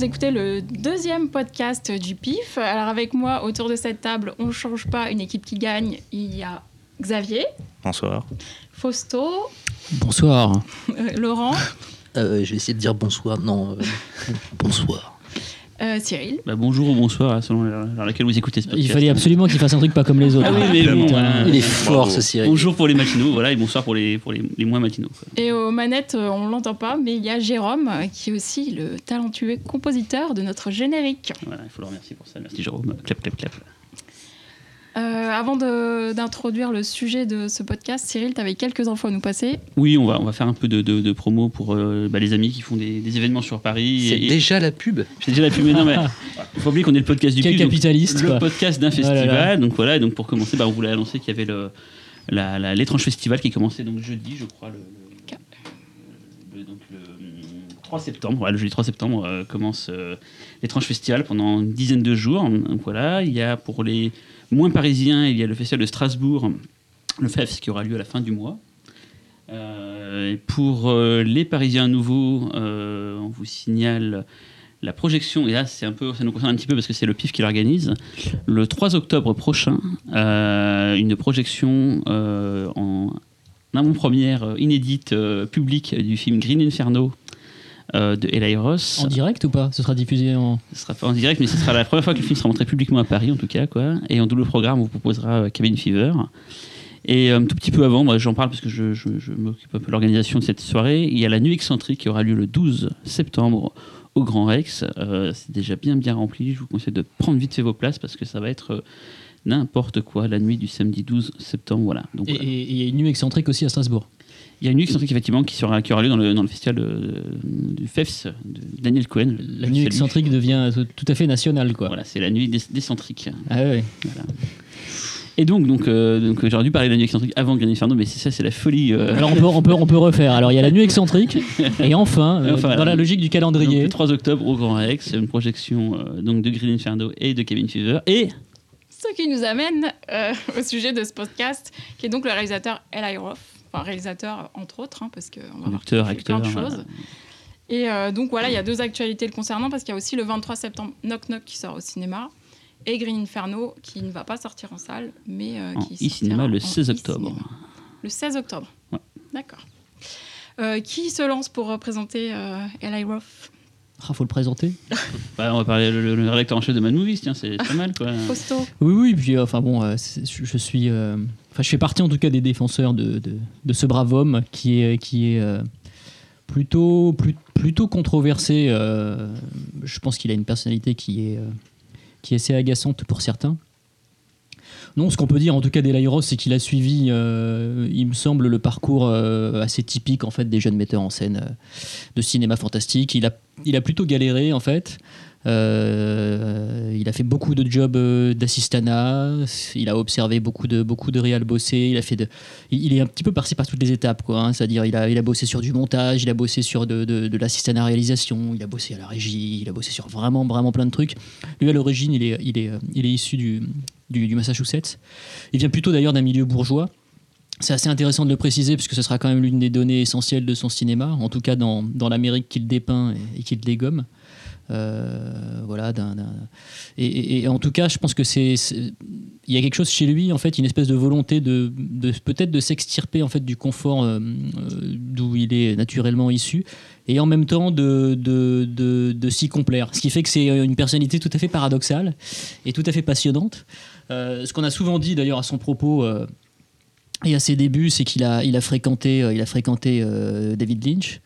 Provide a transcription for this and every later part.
vous écoutez le deuxième podcast du PIF. Alors avec moi, autour de cette table, on ne change pas une équipe qui gagne. Il y a Xavier. Bonsoir. Fausto. Bonsoir. Euh, Laurent. Euh, je vais essayer de dire bonsoir. Non, euh, bonsoir. Euh, Cyril. Bah, bonjour ou bonsoir, selon vers laquelle vous écoutez ce podcast. Il fallait absolument qu'il fasse un truc pas comme les autres. Ah oui, mais bon, voilà. Il est fort ce Cyril. Bonjour pour les matinaux, voilà, et bonsoir pour les, pour les, les moins matinaux. quoi. Et aux manettes, euh, on l'entend pas, mais il y a Jérôme, euh, qui est aussi le talentueux compositeur de notre générique. Voilà, il faut le remercier pour ça. Merci Jérôme. Clap, clap, clap. Euh, avant d'introduire le sujet de ce podcast, Cyril, tu avais quelques infos à nous passer. Oui, on va, on va faire un peu de, de, de promo pour euh, bah, les amis qui font des, des événements sur Paris. C'est déjà la pub. C'est déjà la pub, mais non, mais il faut oublier qu'on est le podcast du Quel PIB, donc capitaliste, le podcast d'un festival. là. Donc voilà, et donc pour commencer, bah, on voulait annoncer qu'il y avait le, la, la- l'étrange festival qui commençait donc jeudi, je crois, le, le- le- donc le, hum, 3 septembre. Voilà, le jeudi 3 septembre euh, commence euh, l'étrange festival pendant une dizaine de jours. Donc voilà, il y a pour les moins parisiens, il y a le festival de Strasbourg, le FEFS qui aura lieu à la fin du mois. Euh, pour euh, les Parisiens nouveaux, euh, on vous signale la projection, et là c'est un peu, ça nous concerne un petit peu parce que c'est le PIF qui l'organise, le 3 octobre prochain, une projection en avant-première inédite publique du film Green Inferno euh, de Eli Ross. En direct ou pas? Ce sera diffusé en. Ce sera pas en direct, mais ce sera la première fois que le film sera montré publiquement à Paris, en tout cas. Quoi. Et en double programme, on vous proposera euh, Cabin Fever. Et euh, un tout petit peu avant, moi j'en parle parce que je, je- je m'occupe un peu de l'organisation de cette soirée. Il y a la nuit excentrique qui aura lieu le 12 septembre au Grand Rex. Euh, c'est déjà bien bien rempli. Je vous conseille de prendre vite fait vos places parce que ça va être euh, n'importe quoi la nuit du samedi 12 septembre. Voilà. Donc, Et voilà. et- et il y a une nuit excentrique aussi à Strasbourg. Il y a une nuit excentrique effectivement qui, sera, qui aura lieu dans le, dans le festival euh, du FEFS de Daniel Cohen. La nuit excentrique devient tout- à fait nationale, quoi. Voilà, c'est la nuit dé- décentrique. Ah ouais. Et donc, donc, euh, donc j'aurais dû parler de la nuit excentrique avant Green Inferno, mais c'est ça, c'est la folie. euh, Alors on peut, on, peut, on peut refaire. Alors il y a la nuit excentrique, et enfin, euh, dans voilà. la logique du donc, calendrier, le 3 octobre au Grand Rex, une projection euh, donc de Green Inferno et de Cabin Fever. Et Ce qui nous amène euh, au sujet de ce podcast, qui est donc le réalisateur Eli Roth. Enfin, réalisateur entre autres, hein, parce qu'on va voir qu'il fait plein de acteur, choses. Et euh, donc voilà, il y a deux actualités le concernant, parce qu'il y a aussi le 23 septembre Knock Knock qui sort au cinéma, et Green Inferno qui ne va pas sortir en salle, mais euh, en qui e-cinéma sortira le en 16 octobre. e-cinéma. Le 16 octobre. Ouais. D'accord. Euh, qui se lance pour représenter euh, Eli Roth? Ah, faut le présenter. Bah, on va parler le, le, le rédacteur en chef de Mad Movies, tiens, c'est pas mal quoi. Fausto Oui, oui. Puis euh, enfin bon, euh, je, je suis, euh, je fais partie en tout cas des défenseurs de, de, ce brave homme qui est, qui est euh, plutôt, plutôt controversé. euh, je pense qu'il a une personnalité qui est, euh, qui est assez agaçante pour certains. Non, ce qu'on peut dire en tout cas d'Eli Roth, c'est qu'il a suivi, il me semble, le parcours assez typique en fait des jeunes metteurs en scène de cinéma fantastique. Il a, il a plutôt galéré en fait. Euh, il a fait beaucoup de jobs euh, d'assistanat. Il a observé beaucoup de beaucoup de réals bosser. Il a fait de, il est un petit peu passé par toutes les étapes quoi. hein. C'est-à-dire il a il a bossé sur du montage, il a bossé sur de, de, de réalisation, il a bossé à la régie, il a bossé sur vraiment vraiment plein de trucs. Lui à l'origine il est il est euh, il est issu du du, du Massachusetts. Il vient plutôt d'ailleurs d'un milieu bourgeois. C'est assez intéressant de le préciser puisque ce sera quand même l'une des données essentielles de son cinéma, en tout cas dans, dans l'Amérique qu'il dépeint et, et qu'il dégomme. Euh, voilà, d'un- et, en tout cas, je pense que c'est, il y a quelque chose chez lui, en fait, une espèce de volonté de, peut-être de s'extirper en fait du confort euh, euh, d'où il est naturellement issu, et en même temps de, de, de- s'y complaire. Ce qui fait que c'est une personnalité tout à fait paradoxale et tout à fait passionnante. Ce qu'on a souvent dit d'ailleurs à son propos. et à ses débuts, c'est qu'il a, il a fréquenté, il a fréquenté David Lynch.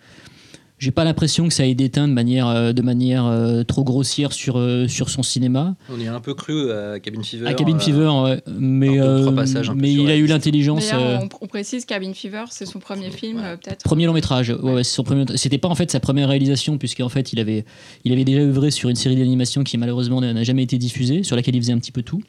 J'ai pas l'impression que ça ait déteint de manière, euh, de manière euh, trop grossière sur, euh, sur son cinéma. On y a un peu cru à Cabin Fever. à Cabin euh, Fever, ouais, mais, euh, mais il a eu l'intelligence. Euh, on, on précise Cabin Fever, c'est son premier film, euh, peut-être. Premier long métrage, ouais, ouais, c'est son premier. C'était pas en fait sa première réalisation puisqu'en fait il avait, il avait déjà œuvré sur une série d'animation qui malheureusement n'a jamais été diffusée, sur laquelle il faisait un petit peu tout,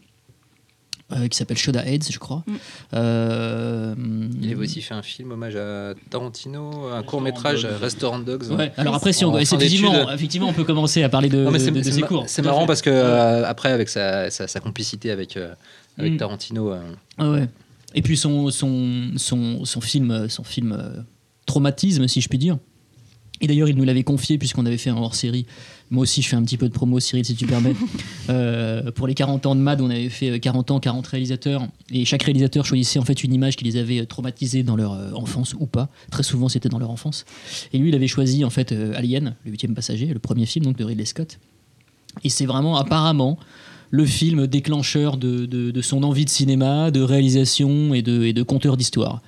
euh, qui s'appelle Shoda Heads, je crois. Mm. Euh, Il avait aussi fait un film hommage à Tarantino, un court Dogs. métrage Restaurant Dogs. Ouais. Alors après, si on, effectivement, on peut commencer à parler de, Non, de- de c'est ses ma- cours. c'est marrant parce que euh, après avec sa, sa, sa complicité avec euh, avec Mm. Tarantino, euh, Ah ouais. Et puis son, son, son, son film, son film euh, traumatisme, si je puis dire. Et d'ailleurs, il nous l'avait confié puisqu'on avait fait un hors-série Moi aussi, je fais un petit peu de promo, Cyril, si tu permets. Euh, pour les 40 ans de MAD, on avait fait euh, 40 ans, 40 réalisateurs. Et chaque réalisateur choisissait en fait une image qui les avait euh, traumatisés dans leur euh, enfance ou pas. Très souvent, c'était dans leur enfance. Et lui, il avait choisi en fait euh, Alien, le huitième passager, le premier film donc de Ridley Scott. Et c'est vraiment apparemment le film déclencheur de, de- de son envie de cinéma, de réalisation et de, et de conteur d'histoire.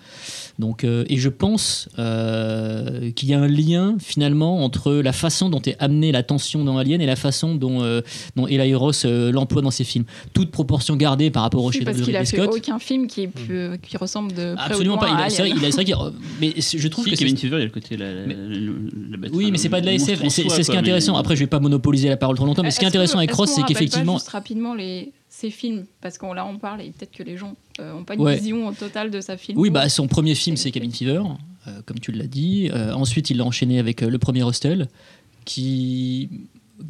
Donc, euh, et je pense euh, qu'il y a un lien finalement entre la façon dont est amenée la tension dans Alien et la façon dont, euh, dont Eli Ross euh, l'emploie dans ses films. Toute proportion gardée par rapport au chef parce de qu'il a Ridley fait Scott. aucun film qui, qui ressemble de près Absolument ou de pas. loin Il a- C'est vrai, Alien. il a- c'est vrai qu'il- mais je trouve Si, que c'est- Kevin Fever, il y a le côté. La, la- Mais- la bête- oui, mais c'est pas de la SF. C'est ce qui est mais- intéressant. Après, je vais pas monopoliser la parole trop longtemps, mais ce qui est intéressant avec Ross, c'est qu'effectivement, Juste rapidement, les, ces films, parce qu'on là on parle et peut-être que les gens n'ont pas une Ouais. vision totale de sa film. Oui, bah, son premier film, c'est Cabin Fever, euh, comme tu l'as dit. Euh, ensuite, il l'a enchaîné avec euh, le premier Hostel, qui.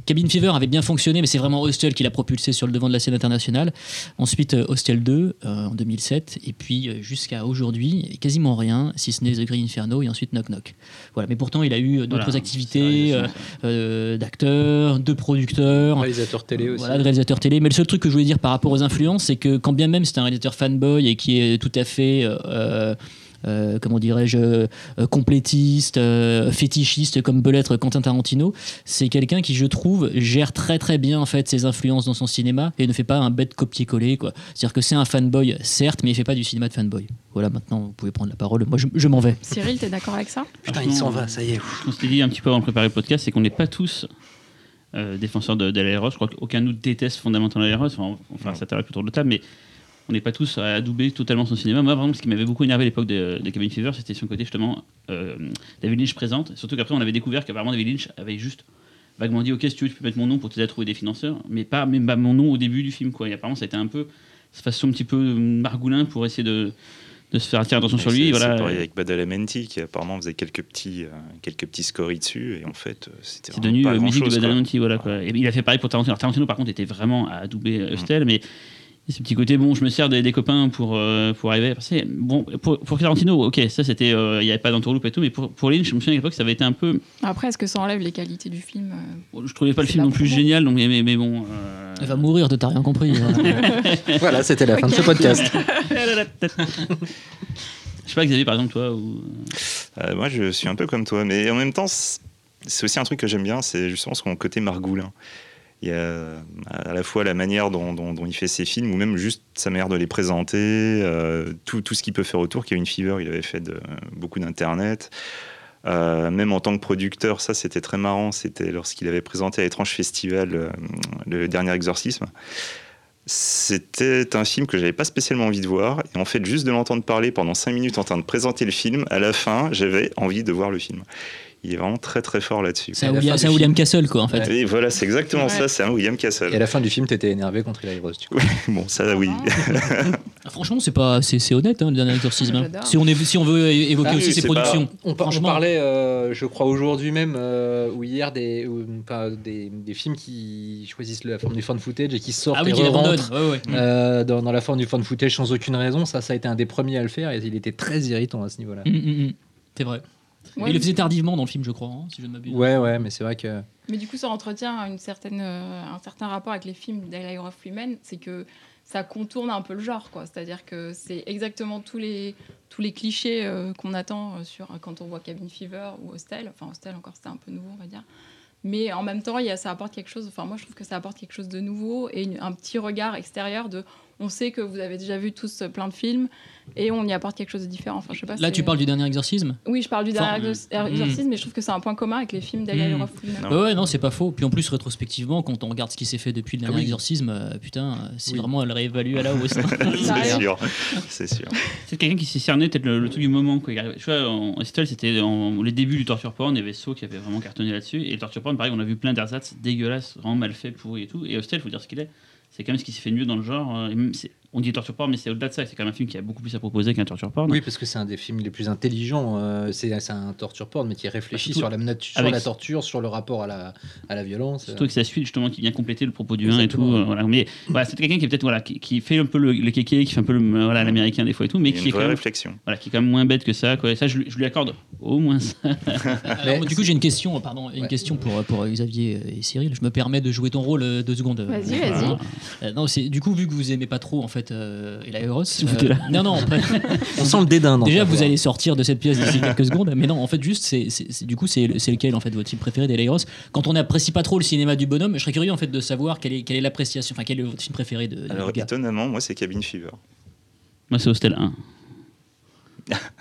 Cabin Fever avait bien fonctionné, mais c'est vraiment Hostel qui l'a propulsé sur le devant de la scène internationale. Ensuite, euh, Hostel 2 euh, en 2007, et puis euh, jusqu'à aujourd'hui, quasiment rien, si ce n'est The Green Inferno et ensuite Knock Knock. Voilà, mais pourtant, il a eu d'autres Voilà, activités euh, euh, d'acteurs, de producteurs. Réalisateur télé aussi. Voilà, de réalisateur télé. Mais le seul truc que je voulais dire par rapport aux influences, c'est que quand bien même c'est un réalisateur fanboy et qui est tout à fait, euh, comment dirais-je, euh, complétiste, euh, fétichiste, comme peut l'être Quentin Tarantino, c'est quelqu'un qui, je trouve, gère très très bien en fait ses influences dans son cinéma et ne fait pas un bête copier-coller. quoi. C'est-à-dire que c'est un fanboy, certes, mais il fait pas du cinéma de fanboy. Voilà, maintenant vous pouvez prendre la parole. Moi, je, je m'en vais. Cyril, t'es d'accord avec ça? Putain, il s'en va, ça y est. Ce qu'on s'était dit un petit peu avant de préparer le podcast, c'est qu'on n'est pas tous euh, défenseurs de, de. Je crois qu'aucun de nous déteste fondamentalement l'Aéros. Enfin, enfin ça t'arrive autour de la table, mais on n'est pas tous à adouber totalement son cinéma. Moi, exemple, ce qui m'avait beaucoup énervé à l'époque de, de Cabin Fever, c'était son côté justement euh, David Lynch présente. Surtout qu'après, on avait découvert qu'apparemment David Lynch avait juste vaguement dit Ok, si tu veux, tu peux mettre mon nom pour t'aider à trouver des financeurs, mais pas même pas mon nom au début du film. Quoi. Et apparemment, ça a été un peu cette façon un petit peu margoulin pour essayer de, de se faire attirer l'attention sur Mais lui. c'est- Voilà. Pareil avec Badalamenti qui apparemment faisait quelques petits, euh, quelques petits scories dessus et en fait euh, c'était C'est vraiment devenu pas euh, musique de quoi. Badalamenti, voilà quoi. Et il a fait pareil pour Tarantino. Alors, Tarantino, par contre, était vraiment à adouber euh, Hostel, mais y a ce petit côté, bon, je me sers des, des copains pour, euh, pour arriver. C'est- Bon, pour, pour Tarantino, ok, ça c'était, euh, il n'y avait pas d'entourloupe et tout, mais pour, pour Lynch, je me souviens à l'époque, ça avait été un peu. Après, est-ce que ça enlève les qualités du film euh, Je trouvais pas le film non plus génial, donc, mais, mais, mais bon. euh, Elle va mourir de t'as rien compris. voilà. Voilà, c'était la fin de ce podcast. Je sais pas, Xavier, par exemple, toi, ou. Euh, moi je suis un peu comme toi, mais en même temps c'est c'est aussi un truc que j'aime bien, c'est justement son côté margoulin. Il y a à la fois la manière dont, il fait ses films, ou même juste sa manière de les présenter, euh, tout, ce qu'il peut faire autour. Kevin Fever, il avait fait de- beaucoup d'internet. Euh, même en tant que producteur, ça c'était très marrant. C'était lorsqu'il avait présenté à l'étrange festival euh, le dernier exorcisme. C'était un film que j'avais pas spécialement envie de voir. Et en fait, juste de l'entendre parler pendant 5 minutes en train de présenter le film, à la fin, j'avais envie de voir le film. Il est vraiment très très fort là-dessus. C'est un William, Castle, quoi, en fait. Et voilà, c'est exactement Ouais. ça, c'est un William Castle. Et à la fin du film, t'étais énervé contre Eli du coup. Bon, ça oui. Ah, franchement, c'est pas, c'est, honnête, hein, le dernier exorcisme. hein. Si on, est, si on veut évoquer Ah aussi oui, ses pas- productions. On, par- on parlait, euh, je crois, aujourd'hui même euh, ou hier, des, ou, enfin, des, des films qui choisissent la forme du fan footage et qui sortent Ah oui, et Ouais, ouais. euh, dans, dans la forme du fan footage sans aucune raison. Ça, ça a été un des premiers à le faire et il était très irritant à ce niveau-là. Mm, mm, mm. C'est vrai. Ouais, Il le faisait tardivement dans le film, je crois, hein, si je ne m'abuse. Ouais, ouais, mais c'est vrai que. Mais du coup, ça entretient une certaine, euh, un certain rapport avec les films d'Eli Roth Freeman, c'est que ça contourne un peu le genre, quoi. C'est-à-dire que c'est exactement tous les, tous les clichés euh, qu'on attend euh, sur, quand on voit Cabin Fever ou Hostel. Enfin, Hostel, encore, c'était un peu nouveau, on va dire. Mais en même temps, il y a, ça apporte quelque chose, enfin, moi, je trouve que ça apporte quelque chose de nouveau et une- un petit regard extérieur de. On sait que vous avez déjà vu tous euh, plein de films et on y apporte quelque chose de différent. Enfin, je sais pas, Là, c'est- tu parles du dernier exorcisme Oui, je parle du dernier Enfin, exor- mm. exorcisme, mais je trouve que c'est un point commun avec les films d'Eli Mm. Ouais, non, c'est pas faux. Puis en plus, rétrospectivement, quand on regarde ce qui s'est fait depuis le dernier oui. exorcisme, euh, putain, euh, c'est Oui. vraiment, elle réévalue à la hausse. c'est Sérieux sûr. C'est sûr. C'est quelqu'un qui s'est cerné peut-être le, le truc du moment. Quoi. Il Tu vois, en Hostel, c'était les débuts du torture porn. Il y avait So qui avait vraiment cartonné là-dessus. Et le torture porn, pareil, on a vu plein d'ersatz dégueulasses, vraiment mal fait, pourri et tout. Et Hostel, faut dire ce qu'il est. C'est quand même ce qui s'est fait de mieux dans le genre. euh, on dit torture porn, mais c'est au-delà de ça. C'est quand même un film qui a beaucoup plus à proposer qu'un torture porn. Oui, parce que c'est un des films les plus intelligents. euh, c'est c'est un torture porn, mais qui réfléchit sur la, sur avec- la torture, sur le rapport à la, à la violence. Surtout que c'est la suite justement qui vient compléter le propos du 1 et tout. Euh, voilà. Mais voilà, c'est quelqu'un qui est peut-être voilà, qui, qui fait un peu le, le kéké, qui fait un peu le, euh, voilà, l'américain des fois et tout, mais qui est, une quand même, réflexion. voilà, qui est quand même moins bête que ça. Quoi. Et ça, je, lui- je lui accorde au moins ça. Alors, du coup, j'ai une question, pardon, une Ouais. question pour, pour Xavier et Cyril. Je me permets de jouer ton rôle euh, deux secondes. Vas-y, vas-y. Euh, non, c'est du coup vu que vous aimez pas trop en fait euh, Ella Eros. vous foutez là. non, non. après- On sent le dédain. dans déjà, vous allez sortir de cette pièce d'ici quelques secondes. Mais non, en fait, juste, c'est c'est- c'est- du coup, c'est c'est lequel en fait votre film préféré d'Ella Eros Quand on n'apprécie pas trop le cinéma du bonhomme, je serais curieux en fait de savoir quelle est quelle est l'appréciation, enfin quel est votre film préféré de, de Alors, étonnamment, moi, c'est Cabin Fever. Moi, c'est Hostel 1.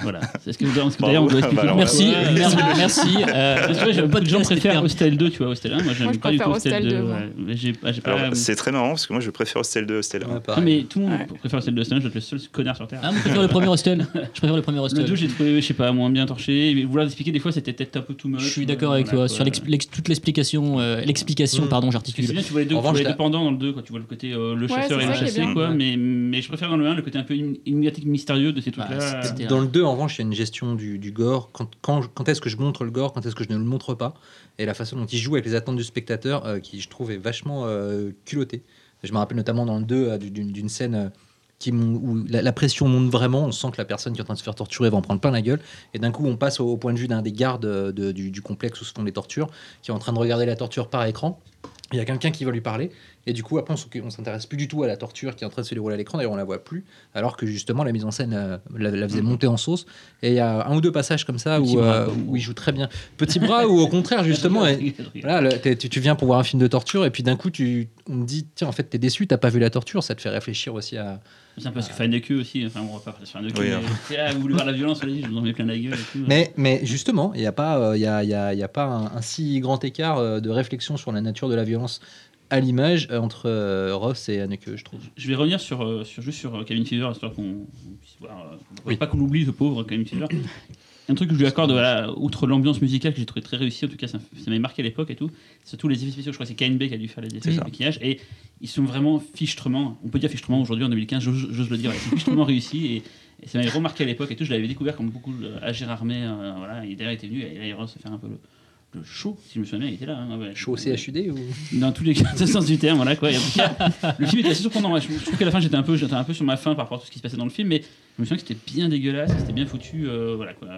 Voilà. C'est ce que, ce que d'ailleurs on doit expliquer. Bah, alors, Merci, Ouais. merci, merci. euh, Parce que j'aime pas de gens préfèrent. Hostel 2, tu vois, Hostel 1. Moi, j'aime pas du tout Hostel Hostel 2. 2, moi. ouais. Mais j'ai pas- j'ai pas. Alors, c'est très marrant parce que moi, je préfère Hostel 2 Hostel 1. Ouais, Non, pareil. mais tout le monde préfère Hostel 2 Hostel 1. Je être le seul connard sur Terre. Ah, moi, je préfère le premier Hostel. Je préfère le premier Le Hostel. 2, j'ai trouvé, je sais pas, moins bien torché. Mais Vouloir expliquer des fois, c'était peut-être un peu too much. Je suis d'accord avec toi sur toute l'explication, euh, l'explication, Mm. pardon, que C'est j'articule. bien, tu vois les deux, pendants dans le 2, quand tu vois le côté euh, le chasseur et le chassé, quoi. Mais, mais je préfère dans le 1 le côté un peu énigmatique, mystérieux de ces trucs-là. Dans le 2, en revanche, il y a une gestion du, du gore. Quand, est-ce que je montre le gore, quand est-ce que je ne le montre pas? Et la façon dont il joue avec les attentes du spectateur, euh, qui je trouve est vachement euh, culottée. Je me rappelle notamment dans le 2 euh, d'une scène euh, qui, où la, la pression monte vraiment. On sent que la personne qui est en train de se faire torturer va en prendre plein la gueule. Et d'un coup, on passe au, point de vue d'un des gardes de- du, du complexe où se font les tortures, qui est en train de regarder la torture par écran. Il y a quelqu'un qui va lui parler. Et du coup, après, on s'intéresse plus du tout à la torture qui est en train de se dérouler à l'écran. D'ailleurs, on la voit plus. Alors que justement, la mise en scène euh, la, la faisait monter en sauce. Et il y a un ou deux passages comme ça Petit où, bras, euh, où il joue très bien. Petit bras ou au contraire, justement. et- voilà, le- t'es- tu, tu viens pour voir un film de torture et puis d'un coup, tu, on te dit tiens, en fait, t'es déçu, t'as pas vu la torture. Ça te fait réfléchir aussi à. C'est un peu ce que fait Anneke aussi. Enfin, on va pas faire Anneke. Oui, mais- hein. Ah, vous voulez voir la violence, allez, je vous en mets plein la gueule et tout. Mais, mais justement, il n'y a pas, euh, il y a, il y a- y a pas un, un si grand écart euh, de réflexion sur la nature de la violence à l'image euh, entre euh, Ross et Anneke, je trouve. Je vais revenir sur, euh, sur, juste sur Cabin Fever, histoire qu'on on puisse voir. Oui. Pas qu'on l'oublie, ce pauvre Cabin Fever. Un truc que je lui accorde, voilà, outre l'ambiance musicale que j'ai trouvé très réussi, en tout cas ça, ça m'avait marqué à l'époque et tout, c'est surtout les effets spéciaux. Je crois que c'est KNB qui a dû faire les effets de maquillage et ils sont vraiment fichtrement, on peut dire fichtrement aujourd'hui en 2015, j'ose le dire, ils sont fichtrement réussis et, et ça m'avait remarqué à l'époque et tout. Je l'avais découvert comme beaucoup à Gérard May, euh, voilà, et d'ailleurs il était venu et là il se faire un peu le, show, si je me souviens bien, il était là. hein, ouais. Chaud au CHUD ou? Dans tous les cas, dans sens du terme, voilà quoi. Et en tout cas, le film était assez surprenant. ouais. Je, je trouve qu'à la fin, j'étais un peu, j'étais un peu sur ma faim par rapport à tout ce qui se passait dans le film, mais je me souviens que c'était bien dégueulasse, c'était bien foutu, euh, voilà quoi.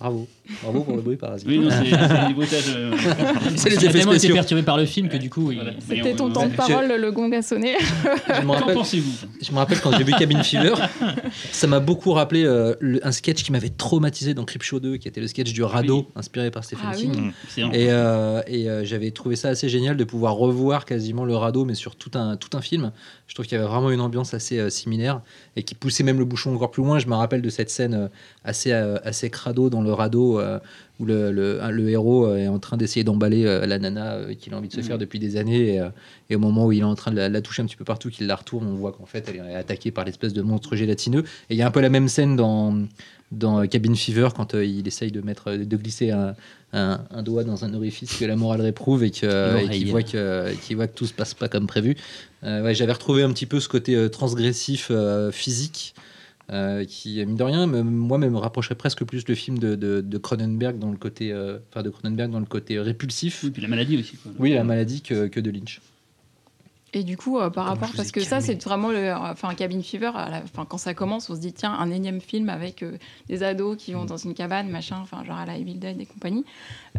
Bravo. Bravo pour le bruit parasite. Oui, non, c'est des bruitages. euh, C'est les effets spéciaux. perturbé par le film que du coup, il- voilà. C'était ton on- temps de parole, le gong a sonné. Je me Qu'en rappelle, pensez-vous je me rappelle quand j'ai vu Cabin Fever, ça m'a beaucoup rappelé euh, le- un sketch qui m'avait traumatisé dans Creepshow 2, qui était le sketch du radeau, inspiré par Stephen Ah. King. Mm. Excellent. Et, euh, et euh, j'avais trouvé ça assez génial de pouvoir revoir quasiment le radeau, mais sur tout un, tout un film. Je trouve qu'il y avait vraiment une ambiance assez euh, similaire et qui poussait même le bouchon encore plus loin. Je me rappelle de cette scène assez, euh, assez crado dans le radeau euh, où le, le, le héros euh, est en train d'essayer d'emballer euh, la nana qu'il a envie de se Mhm. faire depuis des années. Et, et au moment où il est en train de la, la toucher un petit peu partout, qu'il la retourne, on voit qu'en fait elle est attaquée par l'espèce de monstre gélatineux. Et il y a un peu la même scène dans, dans Cabin Fever quand euh, il essaye de, mettre, de glisser un, un, un doigt dans un orifice que la morale réprouve et qu'il voit, que, qu'il voit que tout se passe pas comme prévu. Euh, ouais, J'avais retrouvé un petit peu ce côté transgressif euh, physique euh, qui, mine de rien, me- moi, me rapprocherait presque plus le film de, de, de Cronenberg dans le côté, euh, de Cronenberg dans le côté répulsif. Oui, puis la maladie aussi. Quoi. Oui, la maladie que, que de Lynch. Et du coup, euh, par Comment rapport, parce que ça, c'est vraiment le, enfin, Cabin Fever. à la- Enfin, quand ça commence, on se dit tiens, un énième film avec euh, des ados qui Mm. vont dans une cabane, machin, enfin, genre à la Evil Dead et compagnie.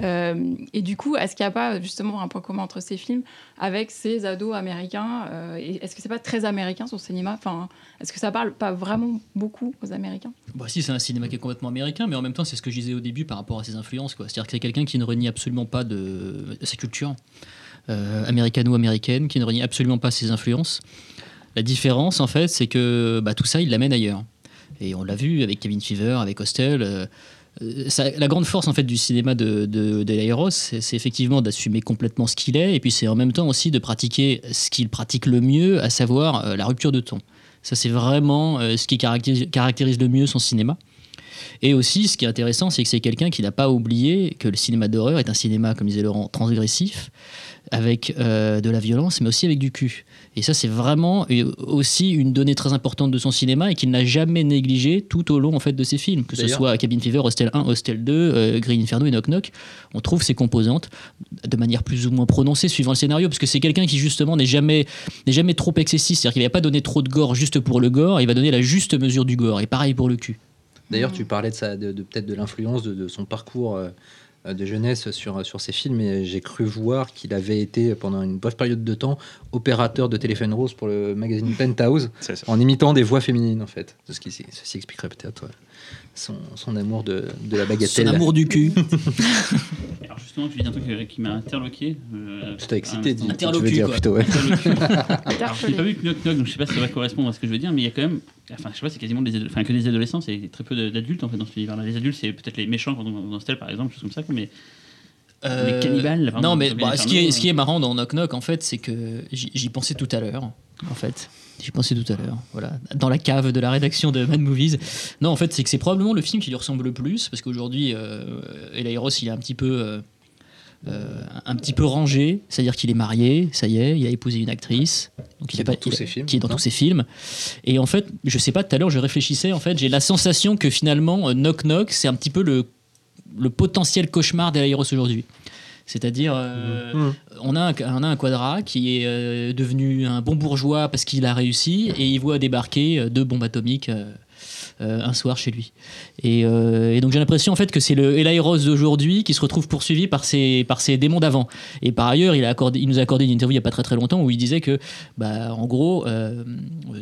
Euh, et du coup, est-ce qu'il n'y a pas justement un point commun entre ces films avec ces ados américains euh, Est-ce que c'est pas très américain son cinéma? Enfin, est-ce que ça parle pas vraiment beaucoup aux Américains? Bah si, c'est un cinéma qui est complètement américain, mais en même temps, c'est ce que je disais au début par rapport à ses influences. quoi. C'est-à-dire que c'est quelqu'un qui ne renie absolument pas de, de sa culture américano-américaine, qui ne renie absolument pas ses influences. La différence, en fait, c'est que bah, tout ça, il l'amène ailleurs. Et on l'a vu avec Kevin Fever, avec Hostel. euh, euh, la grande force en fait du cinéma de, de, c'est effectivement d'assumer complètement ce qu'il est, et puis c'est en même temps aussi de pratiquer ce qu'il pratique le mieux, à savoir euh, la rupture de ton. Ça, c'est vraiment euh, ce qui caractérise le mieux son cinéma. Et aussi, ce qui est intéressant, c'est que c'est quelqu'un qui n'a pas oublié que le cinéma d'horreur est un cinéma, comme disait Laurent, transgressif, avec euh, de la violence, mais aussi avec du cul. Et ça, c'est vraiment euh, aussi une donnée très importante de son cinéma et qu'il n'a jamais négligé tout au long en fait de ses films, que ce soit Cabin Fever, Hostel 1, Hostel 2, euh, Green Inferno et Knock Knock. On trouve ces composantes de manière plus ou moins prononcée suivant le scénario, parce que c'est quelqu'un qui justement n'est jamais, n'est jamais trop excessif, c'est-à-dire qu'il va pas donner trop de gore juste pour le gore, il va donner la juste mesure du gore. Et pareil pour le cul. D'ailleurs, tu parlais de, sa, de, de- peut-être de l'influence de, de son parcours euh, de jeunesse sur, sur ses films, et j'ai cru voir qu'il avait été pendant une brève période de temps opérateur de téléphone rose pour le magazine Penthouse, ça. en imitant des voix féminines en fait. Ce qui, expliquerait peut-être ouais, son, son amour de, de la Son bagatelle. amour du cul. Alors justement, tu dis un truc euh, qui m'a interloqué. euh, Tu t'as excité, dis- tu veux dire quoi. plutôt. Ouais. Alors, je n'ai pas vu que Knock Knock, donc je sais pas si ça va correspondre à ce que je veux dire, mais il y a quand même. Enfin, je sais pas, c'est quasiment des, ado- enfin, que des adolescents, c'est très peu d'adultes en fait dans cet univers-là. Les adultes, c'est peut-être les méchants quand on dans Stell par exemple, choses comme ça, mais. Les cannibales, Non, mais dans bah, ce, qui est, ce qui est marrant dans Knock Knock, en fait, c'est que j'y j'y pensais tout à l'heure. En fait, j'y pensais tout à l'heure. Voilà, dans la cave de la rédaction de Mad Movies. Non, en fait, c'est que c'est probablement le film qui lui ressemble le plus, parce qu'aujourd'hui, euh, il est un petit peu. euh, euh, un petit peu rangé, c'est-à-dire qu'il est marié, ça y est, il a épousé une actrice, donc Qui il est pas- dans tous il ses films, qui est dans non tous ses films. Et en fait, je sais pas, tout à l'heure, je réfléchissais, en fait, j'ai la sensation que finalement, euh, Knock Knock, c'est un petit peu le, le potentiel cauchemar d'Eli Ross aujourd'hui. C'est-à-dire, euh, on, a un, on a un quadra qui est euh, devenu un bon bourgeois parce qu'il a réussi et il voit débarquer euh, deux bombes atomiques un soir chez lui. Et, euh, et donc j'ai l'impression en fait que c'est le Eli Ross d'aujourd'hui qui se retrouve poursuivi par ses, par ses démons d'avant. Et par ailleurs, il, a accordé, il nous a accordé une interview il n'y a pas très très longtemps où il disait que, bah, en gros, euh,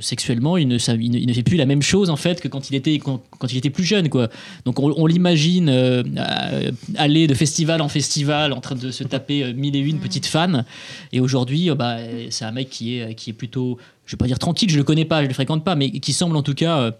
sexuellement, il ne, ne- ne fait plus la même chose en fait que quand il était, quand, il était plus jeune. Quoi. Donc on, l'imagine euh, euh, aller de festival en festival en train de se taper euh, mille et une petites fans. Et aujourd'hui, euh, bah, c'est un mec qui est, qui est plutôt, je vais pas dire tranquille, je le connais pas, je le fréquente pas, mais qui semble en tout cas euh,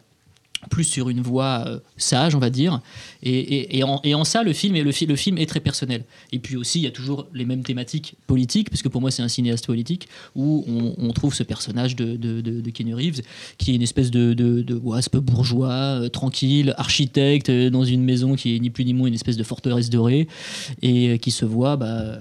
plus sur une voie euh, sage, on va dire. Et, en, ça, le film, est, très personnel. Et puis aussi, il y a toujours les mêmes thématiques politiques, parce que pour moi, c'est un cinéaste politique, où on, trouve ce personnage de, de, Reeves, qui est une espèce de, wasp bourgeois, euh, tranquille, architecte, euh, dans une maison qui est ni plus ni moins une espèce de forteresse dorée, et qui se voit bah,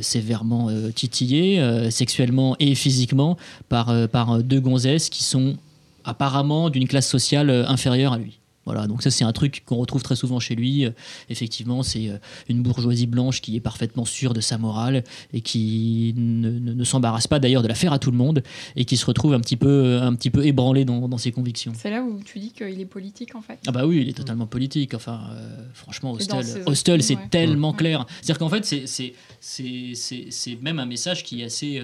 sévèrement titillé, sexuellement et physiquement, par, par deux gonzesses qui sont apparemment d'une classe sociale euh, inférieure à lui. Voilà, donc ça c'est un truc qu'on retrouve très souvent chez lui. Euh, effectivement, c'est euh, une bourgeoisie blanche qui est parfaitement sûre de sa morale et qui ne, ne- ne s'embarrasse pas d'ailleurs de la faire à tout le monde et qui se retrouve un petit peu, euh, un petit peu ébranlé dans, dans ses convictions. C'est là où tu dis qu'il est politique en fait. Ah bah oui, il est totalement politique. Enfin, euh, franchement, Hostel, Hostel, c'est ouais. tellement Mm. clair. C'est-à-dire qu'en fait, c'est même un message qui est assez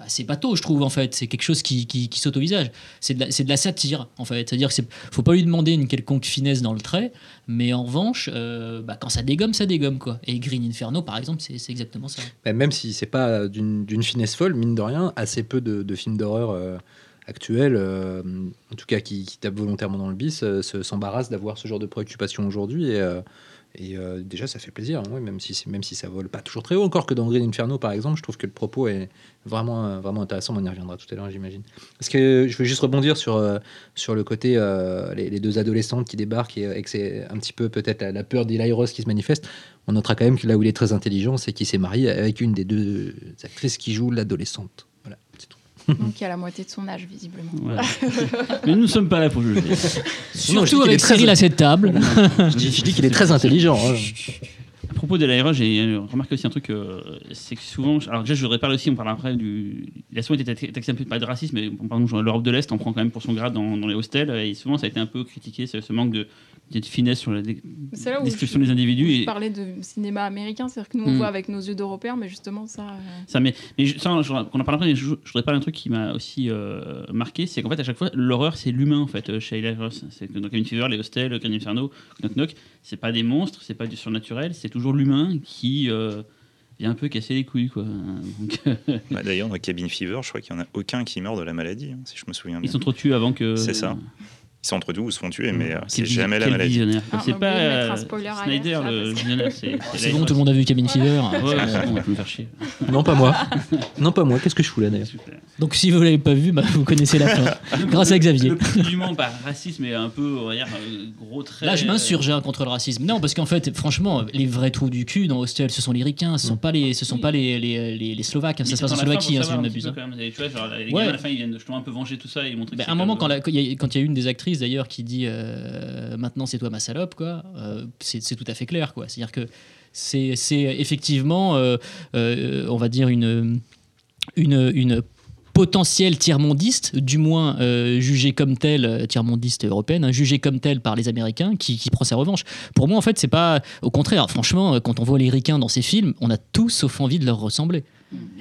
assez bateau, je trouve. En fait, c'est quelque chose qui qui, qui saute au visage. C'est de de la satire, en fait. C'est-à-dire que c'est faut pas lui demander une quelconque finesse dans le trait, mais en revanche, euh, bah, quand ça dégomme, ça dégomme quoi. Et Green Inferno, par exemple, c'est exactement ça. Bah, même si c'est pas d'une finesse folle, mine de rien, assez peu de, de films d'horreur euh, actuels, euh, en tout cas qui, tapent volontairement dans le bis, se- s'embarrassent d'avoir ce genre de préoccupation aujourd'hui. Et, euh, déjà, ça fait plaisir, hein, même, si, même si ça vole pas toujours très haut. Encore que dans Green Inferno, par exemple, je trouve que le propos est vraiment, euh, vraiment intéressant. On y reviendra tout à l'heure, j'imagine. Parce que je veux juste rebondir sur, euh, sur le côté euh, les, deux adolescentes qui débarquent et, et que c'est un petit peu peut-être la, la peur d'Eli Ross qui se manifeste. On notera quand même que là où il est très intelligent, c'est qu'il s'est marié avec une des deux actrices qui joue l'adolescente. Donc il a la moitié de son âge visiblement. Voilà. mais nous ne sommes pas là pour juger. Surtout avec Cyril à cette table. Je dis, je dis qu'il est très intelligent. hein. À propos de l'aéro, j'ai remarqué aussi un truc, euh, c'est que souvent, alors déjà je voudrais parler aussi, on parle après du, il a souvent été taxé taxé un peu pas de racisme, mais par exemple l'Europe de l'Est, on prend quand même pour son grade dans, dans les hostels, et souvent ça a été un peu critiqué ce, ce manque de, de finesse sur la dé- C'est là où description des individus. Je Et, parlais de cinéma américain, c'est-à-dire que nous on Mm. voit avec nos yeux d'Européens, mais justement ça. euh, Ça, mais, mais je, ça, je- on en parle après, mais je, je voudrais parler d'un truc qui m'a aussi euh, marqué, c'est qu'en fait, à chaque fois, l'horreur, c'est l'humain, en fait, chez Ross. C'est dans Cabin Fever, les hostels, Green Inferno, Knock Knock, c'est pas des monstres, c'est pas du surnaturel, c'est toujours l'humain qui euh, vient un peu casser les couilles, quoi. Donc, Bah, D'ailleurs, dans Cabin Fever, je crois qu'il n'y en a aucun qui meurt de la maladie, hein, si je me souviens bien. ils sont trop tués avant que. C'est ça. Ils s'entretuent ou se font tuer, mais euh, c'est jamais la maladie. Ah, c'est pas euh, Snyder le que- visionnaire. C'est bon, tout le monde a vu Cabin Fever. Ouais, c'est bon, on peut me faire chier. Non, pas moi. Non, pas moi. Qu'est-ce que je fous là d'ailleurs. Donc si vous l'avez pas vu, bah, vous connaissez la fin. Grâce à Xavier. Monde, pas racisme, mais un peu, on va dire, euh, gros trait. Là, je m'insurge hein, contre le racisme. Non, parce qu'en fait, franchement, les vrais trous du cul dans Hostel, ce sont les Ricains, ce sont pas les, ce sont pas les, les, les, les Slovaques. hein. Ça se passe en Slovaquie, hein, si je ne m'abuse. Tu vois, genre, les Ouais. gars, à la fin, ils viennent justement un peu venger tout ça et montrer que c'est à un moment, comme- quand, la- quand il y, a- quand il y a une des actrices d'ailleurs qui dit euh, maintenant c'est toi ma salope, quoi, euh, c'est tout à fait clair, quoi. C'est-à-dire que c'est effectivement, euh, on va dire, une, une, une potentielle tiers-mondiste, du moins euh, jugée comme euh, tiers-mondiste européenne, hein, jugée comme telle par les Américains, qui, qui prend sa revanche. Pour moi, en fait, c'est pas. Au contraire, franchement, quand on voit les Ricains dans ces films, on a tous sauf envie de leur ressembler.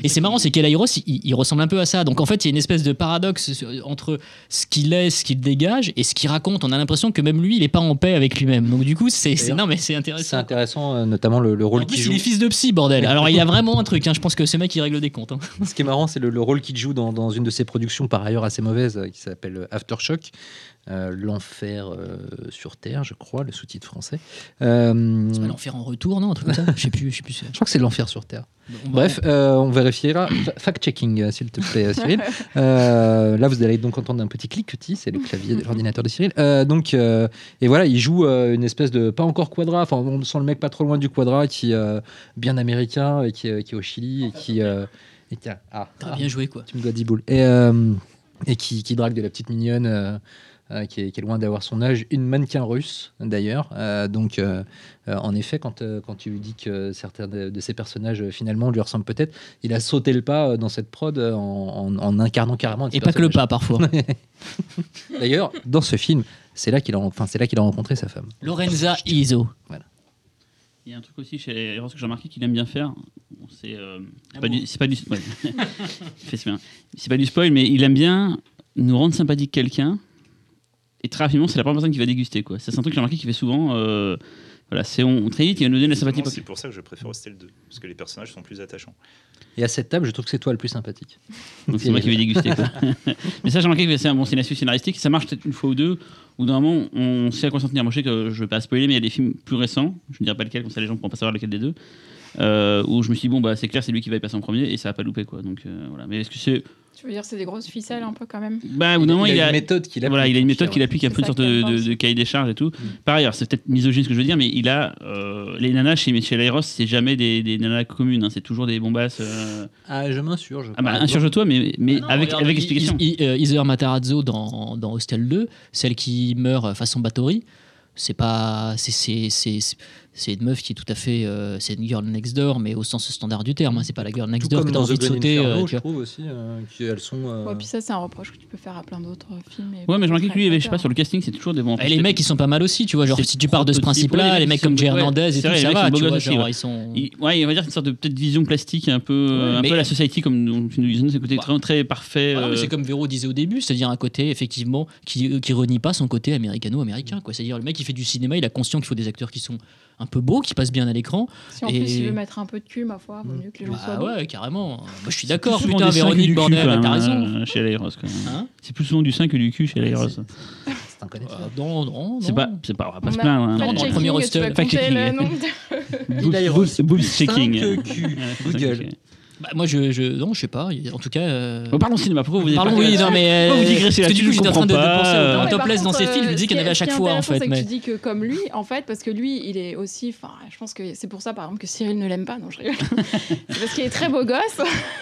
Et c'est marrant, c'est qu'Elairos, il, il ressemble un peu à ça. Donc en fait, il y a une espèce de paradoxe entre ce qu'il est, ce qu'il dégage et ce qu'il raconte. On a l'impression que même lui, il est pas en paix avec lui-même. Donc du coup, c'est non mais c'est C'est intéressant. intéressant, euh, notamment le, le rôle qu'il il joue. est fils de psy, bordel. Alors il y a vraiment un truc. hein. Je pense que ce mec, il règle des comptes. hein. Ce qui est marrant, c'est le, le rôle qu'il joue dans, dans une de ses productions, par ailleurs assez mauvaise, euh, qui s'appelle Aftershock. Euh, L'enfer euh, sur Terre, je crois, le sous-titre français. Euh, l'enfer en retour, non Un truc comme ça Je sais plus. Je sais plus. je crois que c'est l'enfer sur Terre. Bon, Bref, euh, on vérifiera. Fa- Fact-checking, s'il te plaît, Cyril. Euh, là, vous allez donc entendre un petit cliquetis, c'est le clavier de l'ordinateur de Cyril. Euh, donc, euh, et voilà, il joue euh, une espèce de pas encore quadra. Enfin, on sent le mec pas trop loin du quadra, qui euh, bien américain, et qui, euh, qui est au Chili et qui euh, et qui a- ah, T'as ah, bien joué quoi. tu me dois 10 boules. Et, euh, et qui, qui drague de la petite mignonne, euh, euh, qui, est, qui est loin d'avoir son âge, une mannequin russe d'ailleurs. Euh, donc, euh, en effet, quand, euh, quand tu lui dis que certains de, de ces personnages finalement lui ressemblent peut-être, il a sauté le pas dans cette prod en, en- en incarnant carrément. Et pas que le pas parfois. D'ailleurs, dans ce film, c'est là qu'il a, enfin, c'est là qu'il a rencontré sa femme. Lorenza Iso. Il y a un truc aussi chez Eros que j'ai remarqué qu'il aime bien faire. Bon, C'est euh, c'est Ah pas, bon du- c'est pas du ouais. Bien. C'est pas du spoil, mais il aime bien nous rendre sympathique quelqu'un. Et très rapidement, c'est la première personne qui va déguster. Quoi. Ça, c'est un truc que j'ai remarqué qu'il fait souvent. euh, voilà, c'est on, très vite, il va nous donner la sympathie. C'est pour ça que je préfère Hostel 2, parce que les personnages sont plus attachants. Et à cette table, je trouve que c'est toi le plus sympathique. Donc c'est moi qui vais déguster. Quoi. mais ça, j'ai remarqué que c'est un- bon, une astuce scénaristique. Ça marche peut-être une fois ou deux. Ou d'un moment, on sait à quoi s'en tenir. Moi, je sais que je vais pas spoiler, mais il y a des films plus récents. Je ne dirai pas lequel, comme ça les gens pourront pas savoir lequel des deux. Euh, où je me suis dit, bon, bah, c'est clair, c'est lui qui va y passer en premier et ça va pas louper. Quoi. Donc euh, voilà. Mais est-ce que c'est. Tu veux dire c'est des grosses ficelles un peu quand même Bah, au bout d'un moment, il, il, a une méthode qu'il a. Voilà, il a une méthode qu'il applique un peu une sorte de, de- cahier des charges et tout. Par ailleurs, c'est peut-être misogyne ce que je veux dire, mais il a euh, les nanas chez Michel Ayros, c'est jamais des, des nanas communes, hein, c'est toujours des bombasses. euh, Ah, je m'insurge. Ah bah, insurge-toi, mais, mais Ah non, avec, regarde, avec explication. Iser Matarazzo dans, dans Hostel 2, celle qui meurt façon Bathory, c'est pas. c'est- C'est une meuf qui est tout à fait. euh, c'est une girl next door, mais au sens standard du terme. hein. C'est pas la girl Tout next door comme que t'as envie The de sauter. Inferno, euh, tu je vois. trouve aussi euh, qu'elles sont. euh, Ouais, puis ça c'est un reproche que tu peux faire à plein d'autres films. et Ouais, mais je remarque que lui, je sais pas, sur le casting, c'est toujours des bons. Et les mecs, ils sont pas mal aussi, tu vois. Genre, si tu pars de ce principe-là, les mecs comme Jay Hernandez et tout, ça va, sont tu vois. Genre, ils sont. Il- ouais, on va dire une sorte de peut-être vision plastique un peu, la society comme tu nous disais, c'est côté Bah. très, très parfait. Euh, c'est comme Véro disait au début, c'est-à-dire un côté effectivement qui, qui renie pas son côté américano-américain. quoi. C'est-à-dire le mec qui fait du cinéma, il a conscience qu'il faut des acteurs qui sont un peu beaux, qui passent bien à l'écran. Si en Et- plus il veut mettre un peu de cul, ma foi, vaut mieux que les gens soient Bah beaux. ouais, carrément. Moi, je suis d'accord. plus souvent Putain, du sein que Véronique du cul, Bordel, quand même, t'as raison. euh, Chez quand même. Hein C'est plus souvent du sein que du cul chez Alairos. c'est- C'est un connaisseur. Euh, non, non, C'est non. pas, c'est pas, on va pas On se plaindre. hein. de dans le premier hostel. Fact-checking. le nombre de- Boobs- checking. Ouais, Google. Bah, moi, je, je, non, je sais pas. En tout cas. euh, Bon, parlons cinéma, pourquoi vous Parlons, oui, non, mais. Pourquoi vous euh, digressez que là-dessus, du coup, j'étais en train de, de penser au Non, topless dans ses films. Je euh, me dis qu'il y en ce avait à chaque fois, en fait. c'est que Mais... tu dis que comme lui, en fait, parce que lui, il est aussi. Enfin, je pense que c'est pour ça, par exemple, que Cyril ne l'aime pas. Non, je rigole. c'est parce qu'il est très beau gosse.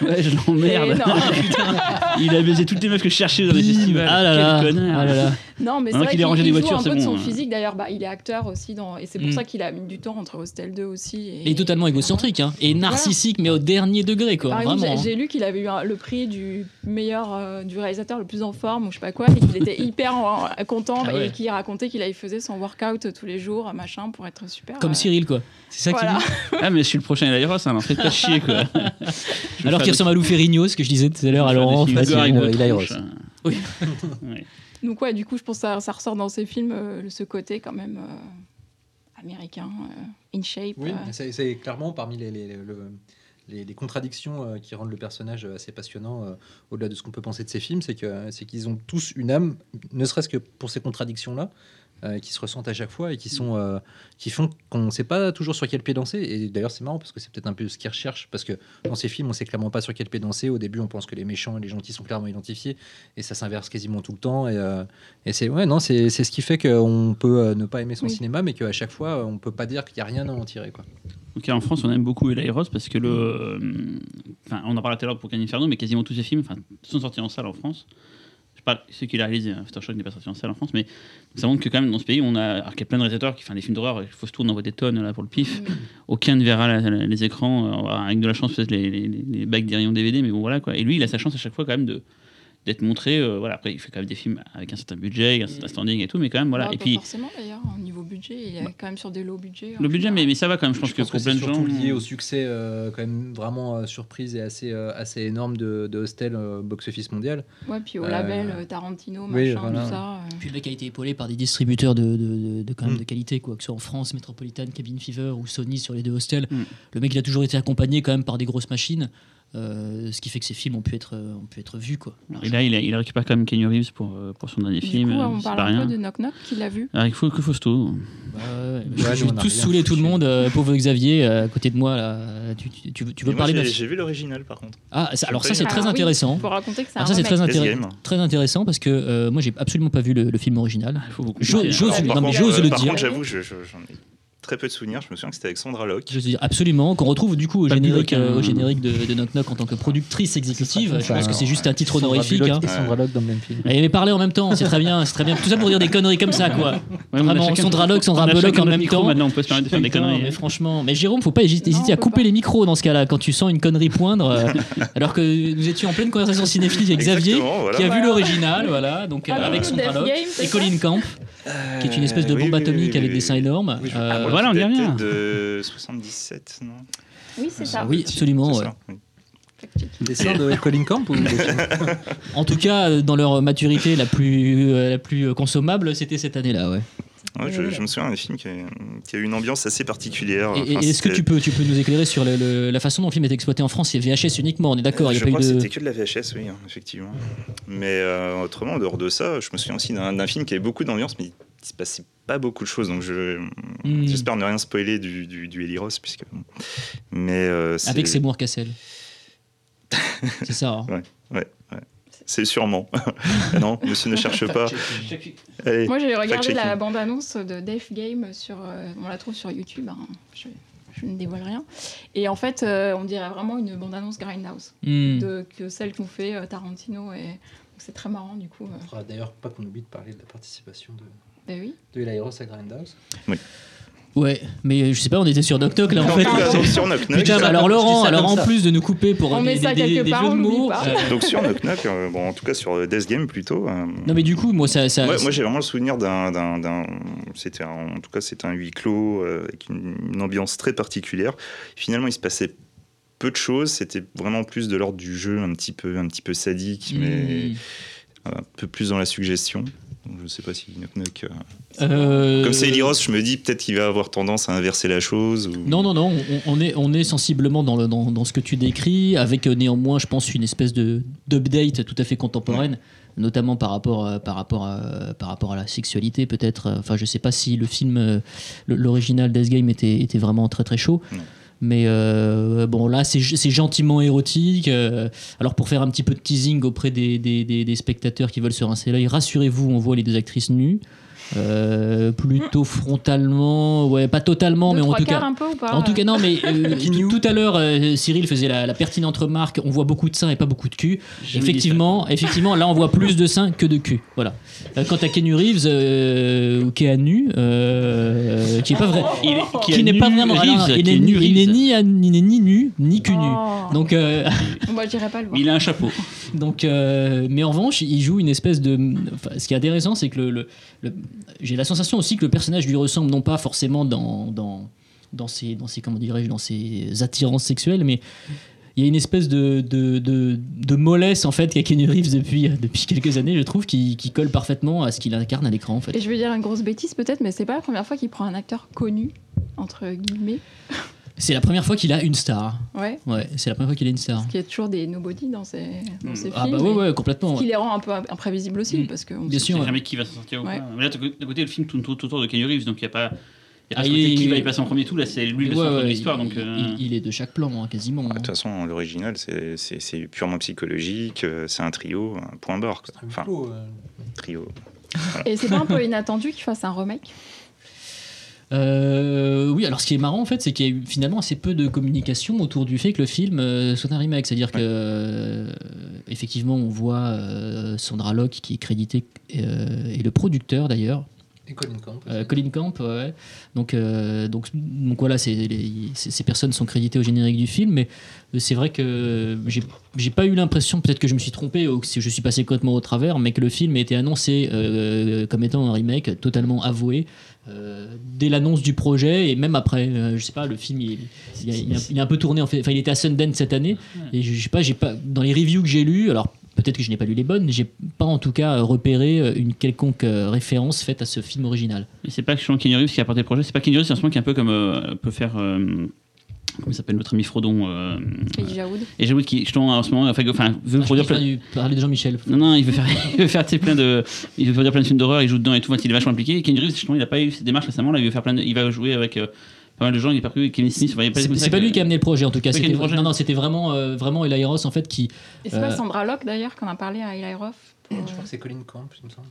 Ouais, je Et l'emmerde. Il a baisé toutes les meufs que je cherchais dans les festivals. Ah là là. Quel connard. Ah là là. Non, mais c'est Maintenant vrai qu'il qu'il est rangé des il joue voitures, un c'est peu de bon, son hein. physique. D'ailleurs, bah, il est acteur aussi, dans... et c'est pour Mm. ça qu'il a mis du temps entre Hostel 2 aussi. Et, Et totalement égocentrique, hein. Et narcissique, mais au dernier degré, quoi. Par Vraiment. j'ai- hein. j'ai lu qu'il avait eu le prix du meilleur euh, du réalisateur le plus en forme ou je sais pas quoi et qu'il était hyper en- content Ah ouais. et qu'il racontait qu'il avait faisait son workout tous les jours machin pour être super Comme euh, Cyril, quoi. C'est ça qu'il voilà. dit. Ah, mais je suis le prochain Alairos, hein, alors faites pas chier, quoi. Alors qu'il ressemble à Lou Ferrigno, ce que je disais tout à l'heure à Laurent. fait. de il- a tronche. Oui. Donc ouais du coup je pense que ça, ça ressort dans ces films euh, ce côté quand même euh, américain euh, in shape Oui, c'est clairement parmi les, les- le- les, les contradictions qui rendent le personnage assez passionnant, au-delà de ce qu'on peut penser de ces films, c'est que c'est qu'ils ont tous une âme, ne serait-ce que pour ces contradictions-là, euh, qui se ressentent à chaque fois et qui sont euh, qui font qu'on ne sait pas toujours sur quel pied danser. Et d'ailleurs, c'est marrant parce que c'est peut-être un peu ce qu'ils recherchent, parce que dans ces films, on sait clairement pas sur quel pied danser. Au début, on pense que les méchants et les gentils sont clairement identifiés, et ça s'inverse quasiment tout le temps. Et, euh, et c'est ouais, non, c'est c'est ce qui fait qu'on peut euh, ne pas aimer son Oui. cinéma, mais qu'à chaque fois, on peut pas dire qu'il y a rien à en tirer, quoi. Donc en France, on aime beaucoup Eli Roth parce que le. euh, Enfin, on en parlait tout à l'heure pour Can Inferno, mais quasiment tous ses films sont sortis en salle en France. Je parle ceux qu'il a réalisé, Aftershock n'est pas sorti en salle en France, mais ça montre que quand même dans ce pays, on a, alors qu'il y a plein de réalisateurs qui font des films d'horreur, il faut se tourner, on voit des tonnes là pour le pif. Aucun ne verra la- la- les écrans, euh, avec de la chance peut-être les, les, les bacs d'Irion DVD, mais bon voilà quoi. Et lui, il a sa chance à chaque fois quand même de d'être montré. euh, voilà, après, il fait quand même des films avec un certain budget, un certain standing et tout, mais quand même voilà. Bah, et pas puis forcément d'ailleurs, au niveau budget, il est quand même sur des low budgets. le budget, général. mais, mais ça va quand même. Je pense Je que pense que pour plein c'est de gens. surtout lié au succès euh, quand même vraiment euh, surprise et assez, euh, assez énorme de, de Hostel euh, box-office mondial. Ouais, puis au Euh, label euh, Tarantino, oui, machin, voilà. tout ça. euh. Puis le mec a été épaulé par des distributeurs de, de, de- de quand même Mm. de qualité, quoi, que ce soit en France, Metropolitan, Cabin Fever ou Sony sur les deux hostels. Mm. Le mec il a toujours été accompagné quand même par des grosses machines, euh, ce qui fait que ces films ont pu être, euh, ont pu être vus. Quoi. Et là, il, a, il récupère quand même Kenny Reeves pour, euh, pour son dernier Du film. coup, on parle un rien. peu de Knock Knock, qui l'a vu. Avec que Fausto. Ouais, ouais. je Ouais, je nous, vais on a tous saouler tout le monde, euh, pauvre Xavier, à côté de moi. Là, tu, tu, tu veux, tu veux Et moi, parler de j'ai vu l'original par contre. Ah, ça- alors ça c'est Ah très oui. intéressant. Il faut raconter que c'est un Alors ça c'est très, intér- très intéressant parce que euh, moi j'ai absolument pas vu le, le film original. Il faut vous J'ose- par contre, le dire. j'avoue, je- je- j'en ai très peu de souvenirs. Je me souviens que c'était avec Sandra Locke. Je veux dire absolument qu'on retrouve du coup au Pas générique, Bullock, hein. euh, au générique de, de Knock Knock en tant que productrice exécutive. Je pense que c'est juste un titre Sandra honorifique. Bullock hein. Et Sandra Locke dans le même film. Elle avait parlé en même temps, c'est très bien, c'est très bien. Tout ça pour dire des conneries comme ça, quoi. Ouais, Vraiment, chacun- Sandra Locke, Sandra Bullock en même micro, temps. Maintenant, on peut se permettre de faire des conneries. mais franchement, mais Jérôme, faut pas hésiter, Non, à couper pas. les micros dans ce cas-là quand tu sens une connerie poindre. euh, alors que nous étions en pleine conversation cinéphile avec Xavier, voilà. qui a vu l'original, voilà, donc euh, Ah, avec Sandra Locke et Colin Camp, qui est une espèce de bombe atomique avec des seins énormes. Euh, voilà, on y revient. de 77, non Oui, c'est ça. oui, absolument. Ouais. ça, oui. De Colin Camp ou En tout cas, euh, dans leur maturité la plus, euh, la plus consommable, c'était cette année-là, ouais. Ouais, je, je me souviens d'un film qui a, qui a eu une ambiance assez particulière. Et, est-ce que tu peux, tu peux nous éclairer sur le- le- la façon dont le film est exploité en France? C'est VHS uniquement, on est d'accord, il n'y a je pas eu crois que de... c'était que de la VHS, oui, hein, effectivement. Mais euh, autrement, en dehors de ça, je me souviens aussi d'un d'un film qui avait beaucoup d'ambiance, mais il se passait pas beaucoup de choses. Donc je- Hmm. j'espère ne rien spoiler du, du, du Eli Roth, puisque. bon. Mais euh, c'est- Avec Seymour Cassel. C'est ça. hein. Ouais, ouais. C'est sûrement. non, monsieur ne cherche pas. Allez. Moi, j'ai regardé la bande-annonce de Death Game sur. euh, on la trouve sur YouTube. hein. Je, je ne dévoile rien. Et en fait, euh, on dirait vraiment une bande-annonce Grindhouse Hmm. de, que celle qu'ont fait euh, Tarantino. Et c'est très marrant, du coup. euh. D'ailleurs pas qu'on oublie de parler de la participation de, Ben oui. de Roth à Grindhouse. Ouais, mais je sais pas, on était sur Knock Knock là en fait. donc, sur Knock Knock, Putain, alors Laurent, alors en ça. plus de nous couper pour On des, met ça des- quelque des part, jeux de mots. euh, donc sur Knock Knock, euh, bon, en tout cas sur Death Game plutôt. euh, non mais du coup, moi ça, ça Ouais, moi j'ai vraiment le souvenir d'un, c'était un- en tout cas c'était un huis clos euh, avec une, une ambiance très particulière. Finalement il se passait peu de choses, c'était vraiment plus de l'ordre du jeu, un petit peu un petit peu sadique, mais hmm. un peu plus dans la suggestion. Donc, je sais pas si Knock Knock. euh, Euh, Comme c'est Eli Roth, je me dis peut-être qu'il va avoir tendance à inverser la chose. Ou... Non, non, non, on, on est, on est sensiblement dans, le, dans, dans ce que tu décris, avec euh, néanmoins, je pense, une espèce de d'update tout à fait contemporaine, notamment par rapport, euh, par, rapport à, par rapport à la sexualité, peut-être. Enfin, je sais pas si le film, euh, l'original Death Game était, était vraiment très très chaud. Non. Mais euh, bon, là, c'est gentiment érotique. euh, alors, pour faire un petit peu de teasing auprès des spectateurs qui veulent se rincer l'œil, rassurez-vous, on voit les deux actrices nues. Euh, plutôt frontalement, ouais, pas totalement, Deux, mais en tout cas, un peu ou pas en tout cas, non, mais euh, tout à l'heure, euh, Cyril faisait la, la pertinente remarque on voit beaucoup de seins et pas beaucoup de cul. Effectivement, effectivement, là, on voit plus de seins que de cul. Voilà. Euh, quant à Keanu Reeves, euh, ou Keanu, euh, qui est pas vrai. Il est- qui Qui a n'est pas nu vraiment. Reeves, alors, il qui n'est est ni, nu il n'est Reeves. ni, à- il n'est ni nu, ni cul nu. Oh. Donc, euh, Moi, je dirais pas le voir. Il a un chapeau. donc, euh, mais en revanche, il joue une espèce de. enfin, ce qui est intéressant, c'est que le, le- le- j'ai la sensation aussi que le personnage lui ressemble non pas forcément dans dans dans ses dans ses comment dans ses attirances sexuelles, mais il y a une espèce de, de, de, mollesse en fait qu'a Keanu Reeves depuis, depuis quelques années, je trouve, qui, qui colle parfaitement à ce qu'il incarne à l'écran en fait. Et je vais dire une grosse bêtise peut-être, mais c'est pas la première fois qu'il prend un acteur connu, entre guillemets. C'est la première fois qu'il a une star. Ouais. Ouais, c'est la première fois qu'il a une star. Parce qu'il y a toujours des nobody dans ces Ah films. bah ouais, ouais, complètement. Ce qui les rend un peu imprévisibles aussi, Mm. parce que on Bien sait- sûr. Ouais. jamais qui va s'en sortir ou Ouais. pas. Mais là, d'un côté- le film tourne tout autour de Kenny Reeves, donc il n'y a pas. Il y a pas Ah, ce il côté qui va y passer en premier tout, là c'est lui le Ouais, centre ouais, de l'histoire. il, Donc, euh, il- il est de chaque plan, hein, quasiment. Ah, De toute façon, l'original, c'est- c'est c'est purement psychologique, euh, c'est un trio, un point barre. quoi. Enfin, euh, trio. Et c'est pas un peu inattendu qu'il fasse un remake? Euh, oui, alors ce qui est marrant en fait, c'est qu'il y a eu finalement assez peu de communication autour du fait que le film euh, soit un remake. C'est-à-dire que euh, effectivement, on voit Sandra Locke qui est crédité euh, et le producteur d'ailleurs, Et Colin Camp. euh, Colin Camp. ouais. Donc, euh, donc, donc voilà, les- ces personnes sont créditées au générique du film, mais c'est vrai que j'ai pas eu l'impression, peut-être que je me suis trompé ou que je suis passé complètement au travers, mais que le film été annoncé euh, comme étant un remake totalement avoué dès l'annonce du projet et même après. Euh, je sais pas, le film il, il, a, il a- il a un peu tourné en fait. Enfin, il était à Sundance cette année et je, je sais pas, j'ai pas dans les reviews que j'ai lues, alors. Peut-être que je n'ai pas lu les bonnes, j'ai pas en tout cas repéré euh, une quelconque euh, référence faite à ce film original. Et c'est pas que Kenny Reeves qui a porté le projet, c'est pas Kenny Reeves, c'est ce moment qui est un peu comme euh, peut faire. euh, comment il s'appelle notre ami Frodon euh, Elijah Wood Et j'avoue qu'il justement, en ce moment, enfin, enfin, veut Ah, produire plein. du- parler de Jean-Michel. Non, non, il veut faire, il veut faire plein de, il veut produire plein de films d'horreur, il joue dedans et tout, il est vachement impliqué. Et Kenny Reeves, justement, il a pas eu cette démarche récemment, là, il veut faire plein de, il va jouer avec euh, pas mal de gens, il est pas pris Kevin Smith, enfin, pas- C'est pas que- lui qui a amené le projet en tout cas. Qui C'était non non c'était vraiment euh, vraiment Eli Ross en fait qui. Et c'est Euh, pas Sandra Locke d'ailleurs qu'on a parlé à Eli Roth? Pour, Je crois que c'est Colin Camp, il me semble.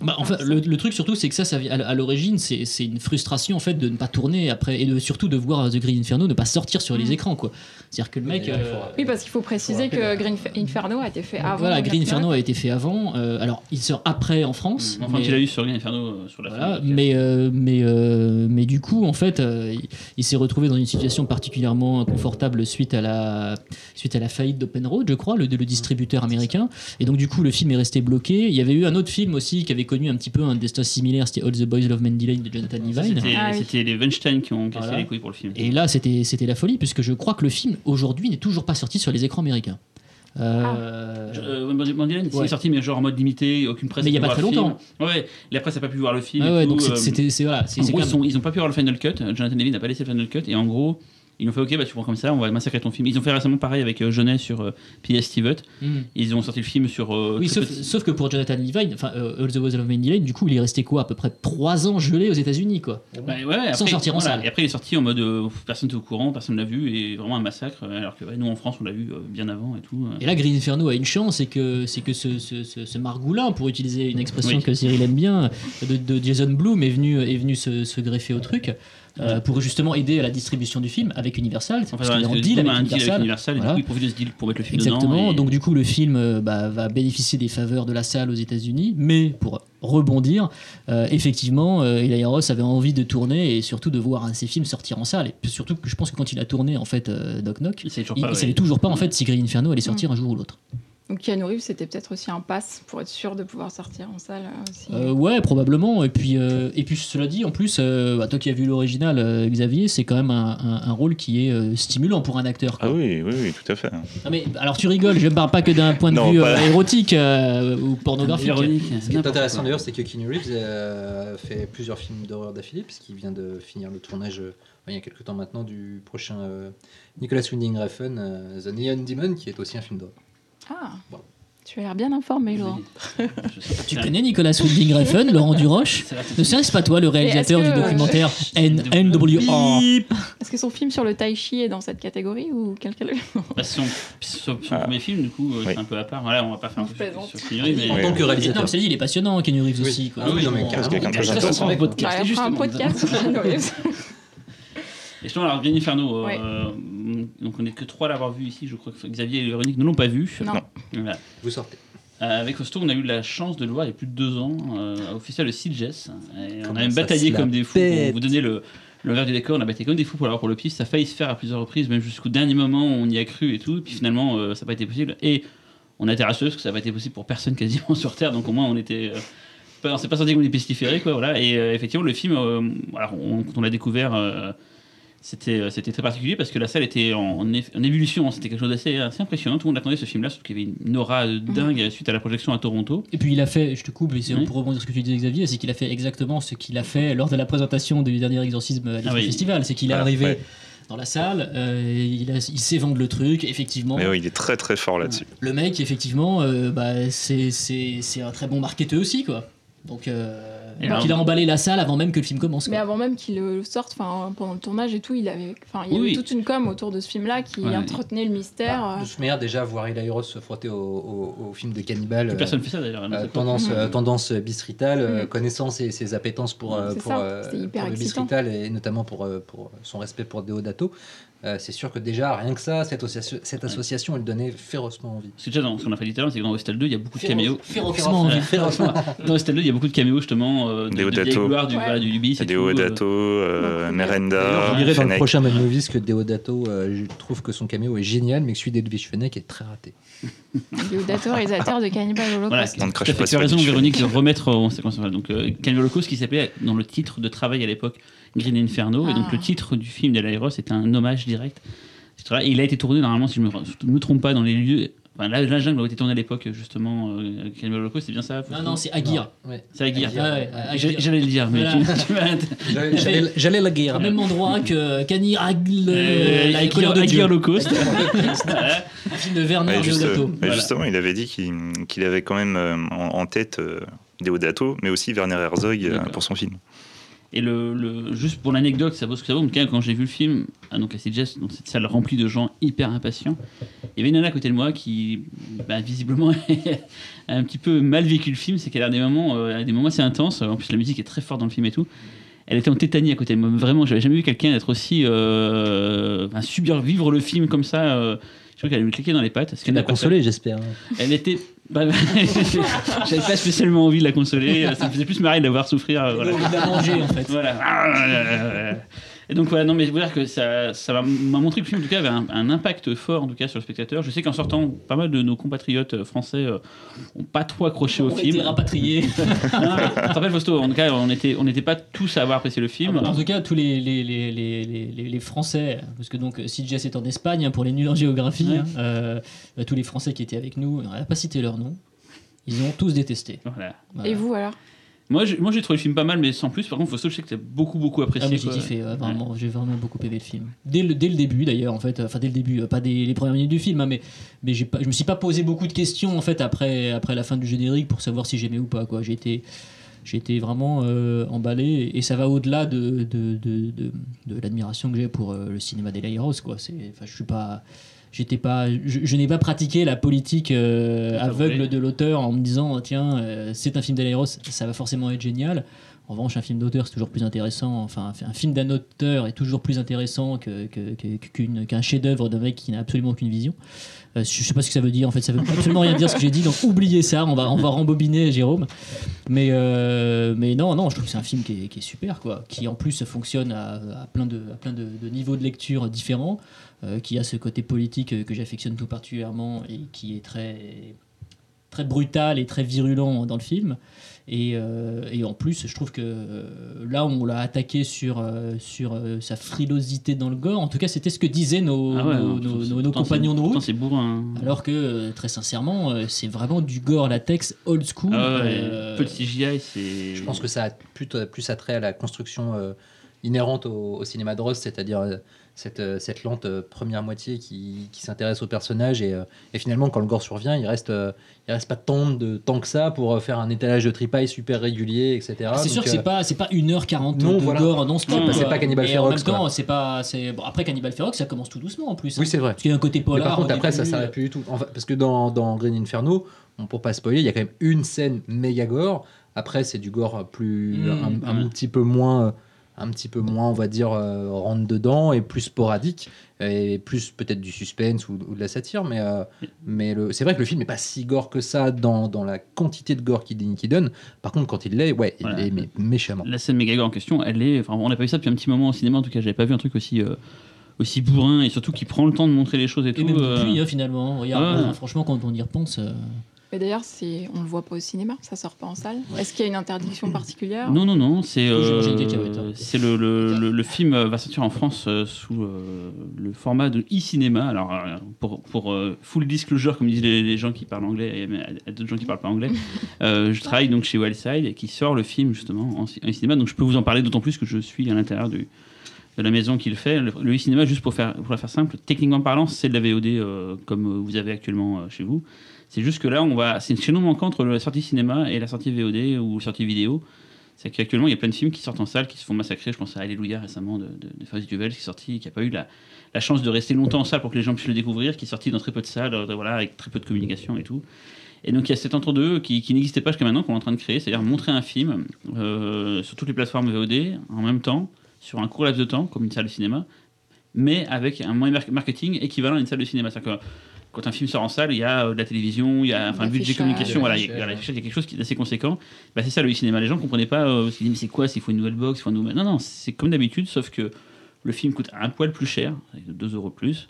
Bah, en fait, le, le truc surtout c'est que ça, à, à l'origine c'est une frustration en fait de ne pas tourner après et de surtout de voir The Green Inferno ne pas sortir sur les Mhm. écrans quoi. C'est-à-dire que le mec. Faut euh, Oui, parce qu'il faut préciser que Green Inferno a été fait avant. voilà, Green Inferno a été fait avant. euh, alors, il sort après en France. Enfin, mais- tu l'as eu sur Green Inferno euh, sur la Voilà, fin. mais, euh, mais, euh, mais du coup, en fait, euh, il, il s'est retrouvé dans une situation particulièrement inconfortable suite à la, suite à la faillite d'Open Road, je crois, le, le distributeur américain. Et donc, du coup, le film est resté bloqué. Il y avait eu un autre film aussi qui avait connu un petit peu un destin similaire, c'était All the Boys Love Mandy Lane de Jonathan Levine. C'était Ah oui. c'était les Weinstein qui ont cassé Voilà. les couilles pour le film. Et là, c'était c'était la folie, puisque je crois que le film, aujourd'hui, n'est toujours pas sorti sur les écrans américains. Euh, Je- Euh, Lane, Ouais. c'est sorti, mais genre en mode limité, aucune presse. Mais il y a pas très voir longtemps. Ouais, la presse n'a pas pu voir le film. ah et ouais, tout, donc euh, c'était c'est- voilà, En gros, même- ils ont pas pu avoir le final cut. Jonathan Levy n'a pas laissé le final cut. Et en gros, ils ont fait OK, bah, tu prends comme ça, on va massacrer ton film. Ils ont fait récemment pareil avec euh, Jeunet sur euh, P.S. Stewart. Mhm. Ils ont sorti le film sur. euh, Oui, sauf, petit- sauf que pour Jonathan Levine, enfin, euh, All the Boys of Lane, du coup, il est resté quoi À peu près 3 ans gelé aux États-Unis, quoi. Ouais, ouais, Sans sortir en voilà. salle. Et après, il est sorti en mode euh, personne n'était au courant, personne l'a vu, et vraiment un massacre. Alors que ouais, nous en France, on l'a vu bien avant et tout. Et là, Green Inferno a une chance, c'est que, c'est que ce, ce, ce, ce margoulin, pour utiliser une expression Oui. que Cyril aime bien, de, de Jason Blum est venu, est venu se, se greffer au truc. Euh, pour justement aider à la distribution du film avec Universal, Enfin, parce qu'il est en parce que deal avec a un deal Universal. avec Universal, et Voilà. du coup, il profite de ce deal pour mettre le film Exactement. dedans. et- Donc du coup, le film euh, bah, va bénéficier des faveurs de la salle aux États-Unis, mais pour rebondir, euh, effectivement, euh, Eli Ross avait envie de tourner et surtout de voir un de ses films sortir en salle. Et surtout que je pense que quand il a tourné en fait euh, Knock Knock, il savait toujours pas. il ouais. savait toujours pas en fait si Green Inferno allait sortir un jour ou l'autre. Donc Keanu Reeves, c'était peut-être aussi un pass pour être sûr de pouvoir sortir en salle euh, aussi. Euh, ouais, probablement. Et puis, euh, et puis cela dit, en plus, euh, bah, toi qui as vu l'original, euh, Xavier, c'est quand même un, un- un rôle qui est euh, stimulant pour un acteur. quoi. Ah oui, oui, oui, tout à fait. Ah, mais alors tu rigoles, je ne parle pas que d'un point de Non, vue pas- euh, érotique euh, ou pornographique. Ironique. Ce qui est intéressant d'ailleurs, c'est que Keanu Reeves euh, fait plusieurs films d'horreur d'affilée, puisqu'il vient de finir le tournage euh, il y a quelques temps maintenant du prochain euh, Nicolas Winding Refn, euh, The Neon Demon, qui est aussi un film d'horreur. Ah, Bon. tu as l'air bien informé, Laurent. Tu connais Nicolas Winding Refn, Laurent Duroche Ne serait-ce pas toi le réalisateur du que- documentaire N- NWR Est-ce que son film sur le tai chi est dans cette catégorie ou quelqu'un Bah, son, son, son Ah. premier film, du coup, euh, Oui. c'est un peu à part. Voilà, on va pas faire un sur, Keanu En tant que réalisateur, c'est dit, il est passionnant, Keanu Reeves aussi. Quoi. Ah oui, non, mais carrément. son podcast, un podcast sur Keanu Reeves. Et justement, alors, Green Inferno, euh, donc on n'est que trois à l'avoir vu ici, je crois que Xavier et Véronique ne l'ont pas vu. Non. Voilà. Vous sortez. Euh, avec Costo, on a eu la chance de le voir il y a plus de deux ans, euh, au festival de Sitges. On a même bataillé comme des fous pour vous donner le, le verre du décor. On a bataillé comme des fous pour l'avoir pour le piste. Ça a failli se faire à plusieurs reprises, même jusqu'au dernier moment où on y a cru et tout. Et puis finalement, euh, ça n'a pas été possible. Et on a été rassurés parce que ça n'a pas été possible pour personne quasiment sur Terre. Donc au moins, on était. euh, pas- on s'est pas senti comme des pestiférés, quoi. Voilà. Et euh, effectivement, le film, euh, alors, on- quand on l'a découvert. Euh, c'était, euh, c'était très particulier parce que la salle était en, en ébullition, c'était quelque chose d'assez assez impressionnant. Tout le monde attendait ce film-là, sauf qu'il y avait une aura euh, dingue suite à la projection à Toronto. Et puis il a fait, je te coupe, et c'est Oui. pour rebondir sur ce que tu disais Xavier, c'est qu'il a fait exactement ce qu'il a fait lors de la présentation du dernier exorcisme à Ah oui. Festival. C'est qu'il est Voilà, arrivé ouais. dans la salle. euh, il, a- il sait vendre le truc, effectivement. Mais oui, il est très très fort là-dessus. Le mec, effectivement, euh, bah, c'est c'est- c'est un très bon marketeur aussi, quoi. Euh, donc alors- il a emballé la salle avant même que le film commence. Mais avant même qu'il le sorte, enfin pendant le tournage et tout, il avait, enfin il y Oui. avait toute une com autour de ce film-là qui Ouais. entretenait le mystère. Bah, de toute manière, déjà, voir Eli Roth se frotter au, au- au film de cannibale. Plus euh, personne fait ça d'ailleurs. euh, tendance, Mhm. euh, tendance bistritale, euh, Mhm. connaissant ses, ses appétences pour, euh, pour, euh, le bistrital et notamment pour, euh, pour son respect pour Deodato, euh, c'est sûr que déjà, rien que ça, cette association, cette association elle donnait férocement envie. C'est déjà dans ce qu'on a fait tout à l'heure, c'est que dans Hostel 2, il y a beaucoup de caméos. Férocement envie. Férocement. Dans Hostel 2, il y a beaucoup de caméos justement euh, de, de Deodato. vieilles gloires du, Ouais. voilà, euh, Merenda, je dirais dans le Fennec. prochain Mad Movies que Deodato, euh, je trouve que son caméo est génial, mais que celui d'Edwige Fenech est très raté. Deodato, réalisateur de Cannibal Voilà, Holocaust. Ne tu as raison, Véronique, de remettre en séquence. voilà, Donc, euh, Cannibal Holocaust qui s'appelait dans le titre de travail à l'époque Green Inferno. Et donc, Ah. le titre du film d'Eli Ross est un hommage direct. Et il a été tourné normalement, si je ne me, trompe pas, dans les lieux. Enfin, la, la jungle a été tournée à l'époque, justement. Euh, Cannibal Holocaust, c'est bien ça Non, non, c'est Aguirre. Ouais. C'est Aguirre. Ah ouais, Aguirre. J'allais le dire, mais Voilà. tu, tu J'allais- la guerre. Au même endroit que Cani Agle. Euh, la colère de Aguirre. Holocaust. Un film de Werner Ouais, juste- Deodato. Voilà. Justement, il avait dit qu'il avait quand même euh, en, en tête euh, Deodato, mais aussi Werner Herzog euh, pour son film. Et le, juste pour l'anecdote, ça vaut ce que ça vaut. Quand j'ai vu le film, ah, donc à CJS, dans cette salle remplie de gens hyper impatients, il y avait une nana à côté de moi qui, bah, visiblement, a un petit peu mal vécu le film. C'est qu'elle a des moments, euh, des moments assez intenses. En plus, la musique est très forte dans le film et tout. Elle était en tétanie à côté de moi. Vraiment, j'avais jamais vu quelqu'un être aussi. Euh, enfin, subir, vivre le film comme ça. euh, je crois qu'elle me cliquer dans les pattes. ce Tu l'as n'a pas fait. consolé, j'espère. Elle était. J'avais pas spécialement envie de la consoler. Ça me faisait plus marrer de la voir souffrir. euh, voilà. Il a mangé en fait. Voilà. Et donc voilà, non mais je veux dire que ça, ça m'a montré que le film en tout cas avait un, un impact fort en tout cas sur le spectateur. Je sais qu'en sortant, pas mal de nos compatriotes euh, français euh, ont pas trop accroché au film. était rapatriés. Non, rappelles Fausto, en tout cas on était on n'était pas tous à avoir apprécié le film. En tout cas, tous les, les, les, les, les, les Français, parce que donc CJS est en Espagne, hein, pour les nuls en géographie, Ouais. hein, euh, euh, tous les Français qui étaient avec nous, on n'a pas cité leur nom, ils ont tous détesté. Voilà. Voilà. Et vous alors? Moi j'ai moi, j'ai trouvé le film pas mal mais sans plus. Par contre Fausto, je sais que tu as beaucoup beaucoup Ah, apprécié. mais j'ai quoi. kiffé, ouais, vraiment, j'ai vraiment beaucoup aimé le film. Dès le, dès le début d'ailleurs, en fait, enfin dès le début, euh, pas dès les premières minutes du film, hein, mais, mais j'ai pas, je me suis pas posé beaucoup de questions en fait après, après la fin du générique pour savoir si j'aimais ou pas. Quoi. J'ai été, j'ai été vraiment euh, emballé et ça va au-delà de, de, de, de, de l'admiration que j'ai pour euh, le cinéma d'Eli Ross. Quoi. C'est, enfin, je suis pas. J'étais pas, je, je n'ai pas pratiqué la politique euh, aveugle de l'auteur en me disant tiens euh, c'est un film d'Eli Ross, ça va forcément être génial. En revanche, un film d'auteur, c'est toujours plus intéressant. Enfin, un film d'un auteur est toujours plus intéressant que- que- que- qu'une- qu'un chef-d'œuvre d'un mec qui n'a absolument aucune vision. Euh, je sais pas ce que ça veut dire. En fait, ça veut absolument rien dire ce que j'ai dit. Donc, oubliez ça. On va, on va rembobiner, Jérôme. Mais, euh, mais non, non, je trouve que c'est un film qui est, qui est super, quoi. Qui en plus fonctionne à, à plein de, à plein de, de niveaux de lecture différents. Euh, qui a ce côté politique euh, que j'affectionne tout particulièrement et qui est très très brutal et très virulent dans le film. Et, euh, et en plus, je trouve que euh, là, on l'a attaqué sur, euh, sur sa frilosité dans le gore. En tout cas, c'était ce que disaient nos, Ah ouais, nos, pourtant, compagnons de route. c'est bourrin. Alors que, très sincèrement, c'est vraiment du gore latex old school. Ah ouais, Euh, peu de CGI, c'est. Je pense que ça a plutôt plus attrait à la construction euh, inhérente au, au cinéma de Ross, c'est-à-dire euh, cette, euh, cette lente euh, première moitié qui, qui s'intéresse au personnage et, euh, et finalement quand le gore survient, il reste, il reste pas tant de temps que ça pour faire un étalage de tripaille super régulier, etc. c'est sûr que c'est pas pas 1h40 non, de voilà. gore non stop. C'est pas- Cannibal Et en même Ferox, quoi. temps, c'est pas c'est bon, après Cannibal Ferox, ça commence tout doucement en plus. hein. Oui, c'est vrai. Parce qu'il y a un côté Mais polar. par contre, après, ça début. s'arrête plus du tout. Enfin, parce que dans, dans Green Inferno, bon, pour pas spoiler, il y a quand même une scène méga gore. Après, c'est du gore plus Mm, un, un ouais. petit peu moins, un petit peu moins, on va dire, euh, rentre dedans et plus sporadique et plus peut-être du suspense ou, ou de la satire. Mais, euh, mais c'est vrai que le film n'est pas si gore que ça dans, dans la quantité de gore qu'il donne. Par contre, quand il l'est, ouais, il Voilà. l'est mais méchamment. La scène méga gore en question, elle est. Enfin, on n'a pas vu ça depuis un petit moment au cinéma. En tout cas, j'avais pas vu un truc aussi euh, aussi bourrin et surtout qui prend le temps de montrer les choses et, Et tout. même depuis, hein, finalement. Regarde, Ouais. hein, franchement, quand on y repense. euh, Mais d'ailleurs, c'est on le voit pas au cinéma, ça sort pas en salle. Est-ce qu'il y a une interdiction particulière? Non, non, non, c'est euh, hein. c'est le, le, le, le film va sortir en France euh, sous euh, le format de e-cinéma. Alors, pour, pour euh, full disclosure, comme disent les, les gens qui parlent anglais et même à- à d'autres gens qui parlent pas anglais, euh, je travaille donc chez Wildside et qui sort le film justement en, en cinéma. Donc, je peux vous en parler d'autant plus que je suis à l'intérieur du, de la maison qui le fait. Le, le cinéma, juste pour faire, pour la faire simple, techniquement parlant, c'est de la VOD euh, comme vous avez actuellement euh, chez vous. C'est juste que là, on va, c'est une chaîne manquant entre la sortie cinéma et la sortie VOD ou sortie vidéo. C'est qu'actuellement, il y a plein de films qui sortent en salle, qui se font massacrer. Je pense à Alléluia récemment de, de, de Duvel, qui est sorti, qui n'a pas eu la, chance de rester longtemps en salle pour que les gens puissent le découvrir, qui est sorti dans très peu de salles, euh, voilà, avec très peu de communication et tout. Et donc il y a cet entre-deux qui, qui n'existait pas jusqu'à maintenant, qu'on est en train de créer, c'est-à-dire montrer un film euh, sur toutes les plateformes VOD en même temps, sur un court laps de temps, comme une salle de cinéma, mais avec un moyen mar- marketing équivalent à une salle de cinéma. C'est-à-dire que quand un film sort en salle, il y a euh, de la télévision, il y a enfin, le budget communication, voilà, il y a, voilà, l'affichage, il y a quelque chose qui est assez conséquent. Bah, c'est ça le cinéma. Les gens ne comprenaient pas, euh, ils disaient, mais c'est quoi S'il faut une nouvelle box, il faut un nouvel. Non, non, c'est comme d'habitude, sauf que le film coûte un poil plus cher, 2 euros plus.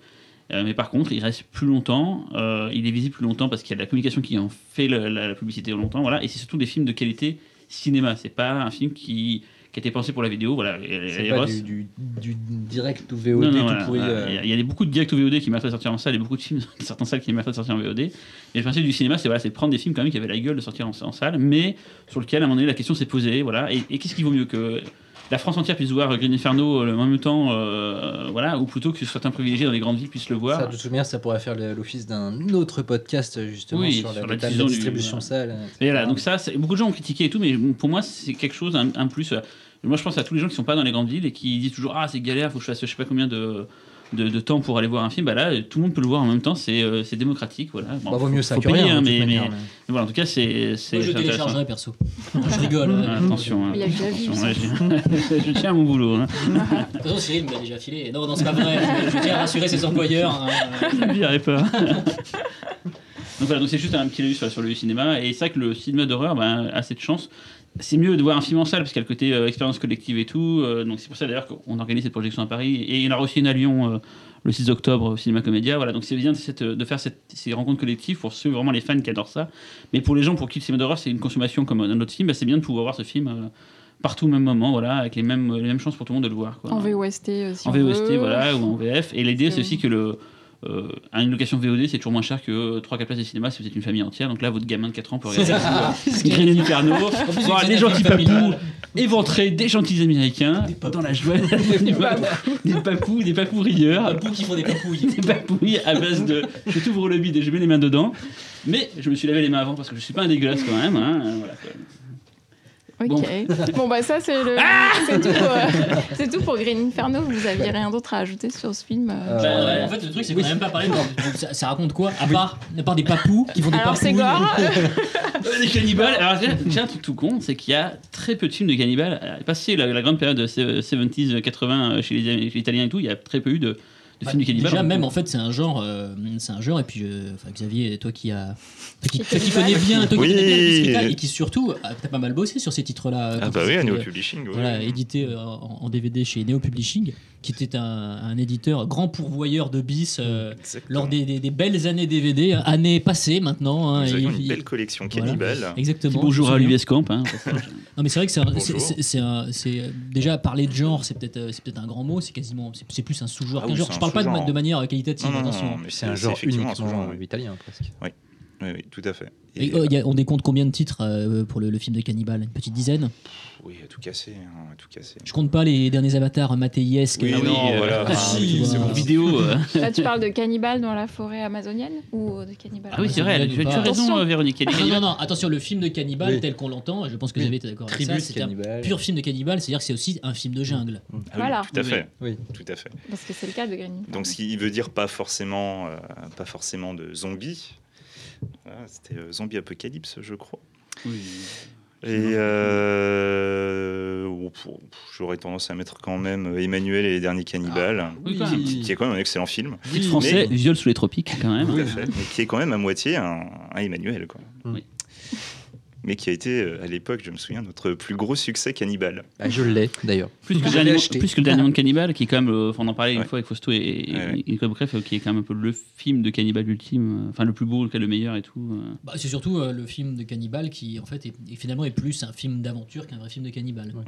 Euh, mais par contre, il reste plus longtemps, il est visible plus longtemps parce qu'il y a de la communication qui en fait la, la- la publicité longtemps, voilà. Et c'est surtout des films de qualité cinéma. C'est pas un film qui, qui été pensé pour la vidéo, voilà. Et- C'est et pas du, du, du direct ou VOD non, non, tout voilà, pourri. euh. Il y a- beaucoup de directs VOD qui méritent de sortir en salle et beaucoup de films qui sortent en salle qui méritent de sortir en VOD. Et le principe du cinéma, c'est voilà, c'est prendre des films quand même qui avaient la gueule de sortir en, en salle, mais sur lequel à un moment donné la question s'est posée. Voilà. Et, et qu'est-ce qui vaut mieux que la France entière puisse voir Green Inferno euh, en même temps, euh, voilà, ou plutôt que certains privilégiés dans les grandes villes puissent le voir? Ça, de toute manière, ça pourrait faire l'office d'un autre podcast justement Oui, sur, sur la, du- distribution voilà. salle. Et voilà, etc. donc ça, beaucoup de gens ont critiqué et tout, mais pour moi, c'est quelque chose, un, un plus. Moi, je pense à tous les gens qui sont pas dans les grandes villes et qui disent toujours Ah, c'est galère, faut que je fasse je sais pas combien de, de, de temps pour aller voir un film. Bah là, tout le monde peut le voir en même temps, c'est euh, c'est démocratique. Voilà. Bon, Bah, vaut mieux ça faut que payer, rien, hein, de toute mais, manière, mais- mais- mais voilà, en tout cas, c'est c'est Moi, je c'est intéressant. téléchargerai perso. je rigole. Ah, attention, hein, Il a ouais, je, je tiens à mon boulot. hein. De toute façon, Cyril me l'a déjà filé. Non, non, c'est pas vrai. Je, je tiens à rassurer ses employeurs. hein. Ne pas. donc voilà, donc c'est juste un petit laïus sur, sur le cinéma. Et c'est vrai que le cinéma d'horreur ben, a cette chance. C'est mieux de voir un film en salle parce qu'il y a le côté euh, expérience collective et tout. euh, donc c'est pour ça d'ailleurs qu'on organise cette projection à Paris. Et il y en aura aussi une à Lyon euh, le 6 octobre au Cinéma Comédia. Voilà, donc c'est bien de, cette- de faire cette- ces rencontres collectives pour ceux vraiment les fans qui adorent ça. Mais pour les gens pour qui le cinéma d'horreur c'est une consommation comme un autre film, ben, c'est bien de pouvoir voir ce film partout au même moment, voilà, avec les mêmes, les mêmes chances pour tout le monde de le voir. Quoi. En VOST, si en on VOST, veut. voilà, ou en VF. Et l'idée, c'est aussi que le. Euh, à une location VOD, c'est toujours moins cher que 3-4 places de cinéma si vous êtes une famille entière. Donc là, votre gamin de 4 ans peut regarder Green Inferno, voir des famille papous, familiale. éventrer des gentils américains dans la joie, des papous, des papous, des rieurs, Papous qui font des papouilles. des papouilles à base de je t'ouvre le bide et je mets les mains dedans. Mais je me suis lavé les mains avant parce que je suis pas un dégueulasse quand même. hein, voilà, quoi. Ok. Bon, bah ça, c'est le... Ah c'est tout, euh, c'est tout pour Green Inferno. Vous aviez rien d'autre à ajouter sur ce film euh, Euh, Bah, ouais. En fait, le truc, c'est qu'on n'a même pas parlé. de- Ça, ça raconte quoi? À part, à part des papous qui font des Alors, c'est gore. Euh, Les cannibales, alors j'ai un truc tout con, c'est qu'il y a très peu de films de cannibales. Passé la, la grande période de 70s, 80 chez les, chez les Italiens et tout, il y a très peu eu de, de Bah, films de cannibales. Déjà, même en fait, c'est un genre, euh, c'est un genre. Et puis, euh, enfin, Xavier, toi qui a, toi qui, toi qui cannibale. connais bien, toi qui Oui. connais bien et qui surtout, a- t'as pas mal bossé sur ces titres-là. Ah quand bah oui, à Neo euh, Publishing. oui. Voilà, édité euh, en, en DVD chez Neo Publishing, qui était un, un éditeur grand pourvoyeur de bis euh, lors des, des- des belles années DVD, années passées maintenant. hein, Nous et- une belle collection voilà. cannibale. Exactement. Bonjour à l'US Camp. hein. Non mais c'est vrai que c'est un- un- euh, déjà parler de genre, c'est peut-être euh, c'est peut-être un grand mot, c'est quasiment c'est plus un sous-genre Ah qu'un oui, genre. Je un parle pas de, manière qualitative, Non, non, non, attention. non, mais C'est un genre effectivement un uniquement euh, oui. italien presque. Oui, oui, tout à fait. Et, Et, euh, il y a- on décompte combien de titres euh, pour le, le film de Cannibal? Une petite dizaine? Oui, à tout casser, hein, à tout casser. Je compte pas les derniers avatars mathéiesques. Oui, oui, non, euh, voilà. ah, Ah, si, c'est bon. Vidéo. Là, tu parles de cannibales dans la forêt amazonienne ou de cannibales Ah oui, c'est vrai, tu as tu as raison, Attention. Véronique. Non, non, attention, le film de Cannibal Oui. tel qu'on l'entend, je pense que Oui. Xavier était d'accord avec ça, c'est un pur film de Cannibal, c'est-à-dire que c'est aussi un film de jungle. Ah oui, Voilà. Tout à fait. oui. Tout à fait. Parce que c'est le cas de Green. Donc, ce qui veut dire pas forcément, pas forcément de zombies. Voilà, C'était euh, Zombie Apocalypse, je crois. Oui. Et euh, oh, j'aurais tendance à mettre quand même euh, Emmanuel et les derniers cannibales, Oui, même. qui, qui est quand même un excellent film. Titre français, Mais- Viol sous les tropiques, quand même. Tout à fait. Mais qui est quand même à moitié un, un Emmanuel, quoi. Oui. Mais qui a été, euh, à l'époque, je me souviens, notre plus gros succès cannibale. Ah, je l'ai d'ailleurs. Plus que, dernier, plus que le dernier monde cannibale, qui est quand même, euh, on en parlait une Ouais. fois avec Fausto et, et, Ouais, et qui est quand même un peu le film de cannibale ultime, euh, enfin le plus beau, le, le meilleur et tout. euh. Bah, c'est surtout euh, le film de Cannibal qui, en fait, est, est finalement est plus un film d'aventure qu'un vrai film de cannibale. Ouais.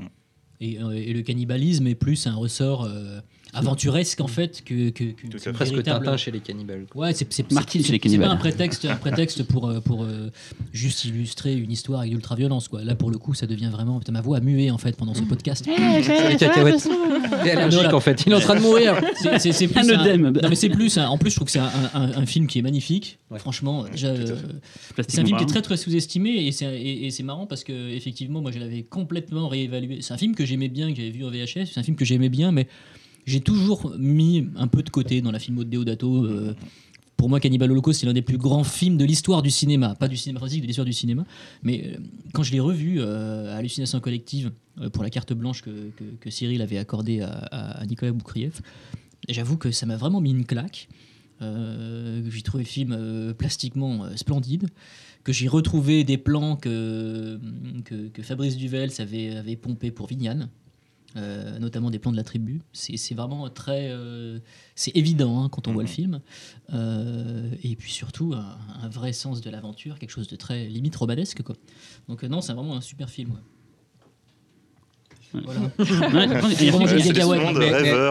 Et, euh, et le cannibalisme est plus un ressort euh, aventuresque en fait que, que, que- fait. Presque véritable- Tintin chez les cannibales. Ouais, c'est c'est- Martine c'est- chez les c'est pas cannibales. un prétexte, un prétexte pour, euh, pour euh, juste illustrer une histoire avec l'ultra-violence. Quoi. Là, pour le coup, ça devient vraiment. Putain, ma voix a mué en fait pendant ce podcast. C'est les cacahuètes. Il est allergique Voilà. en fait. Il est en train de mourir. C'est- c'est- c'est plus Un un- œdème. Non, mais c'est plus. un- En plus, je trouve que c'est un, un- un film qui est magnifique. Ouais. Franchement, euh, c'est un film qui est très très sous-estimé et c'est et, et c'est marrant parce que effectivement, moi, je l'avais complètement réévalué. C'est un film que j'aimais bien, que j'avais vu en VHS. C'est un film que j'aimais bien, mais j'ai toujours mis un peu de côté dans la filmo de Deodato. euh, pour moi, Cannibal Holocaust, c'est l'un des plus grands films de l'histoire du cinéma. Pas du cinéma fantastique, de l'histoire du cinéma. Mais euh, quand je l'ai revu euh, à Hallucination Collective, pour la carte blanche que, que- Cyril avait accordée à, Nicolas Boukrieff, j'avoue que ça m'a vraiment mis une claque. J'ai trouvé le film plastiquement splendide, que j'ai retrouvé des plans que, que, Fabrice Duvels avait, avait pompé pour Vignane. Euh, notamment des plans de la tribu. C'est vraiment très. euh, c'est évident hein, quand on voit le film. Euh, et puis surtout, un, un vrai sens de l'aventure, quelque chose de très limite romanesque. Quoi. Donc, euh, non, c'est vraiment un super film. ouais. Voilà. Il y a un film-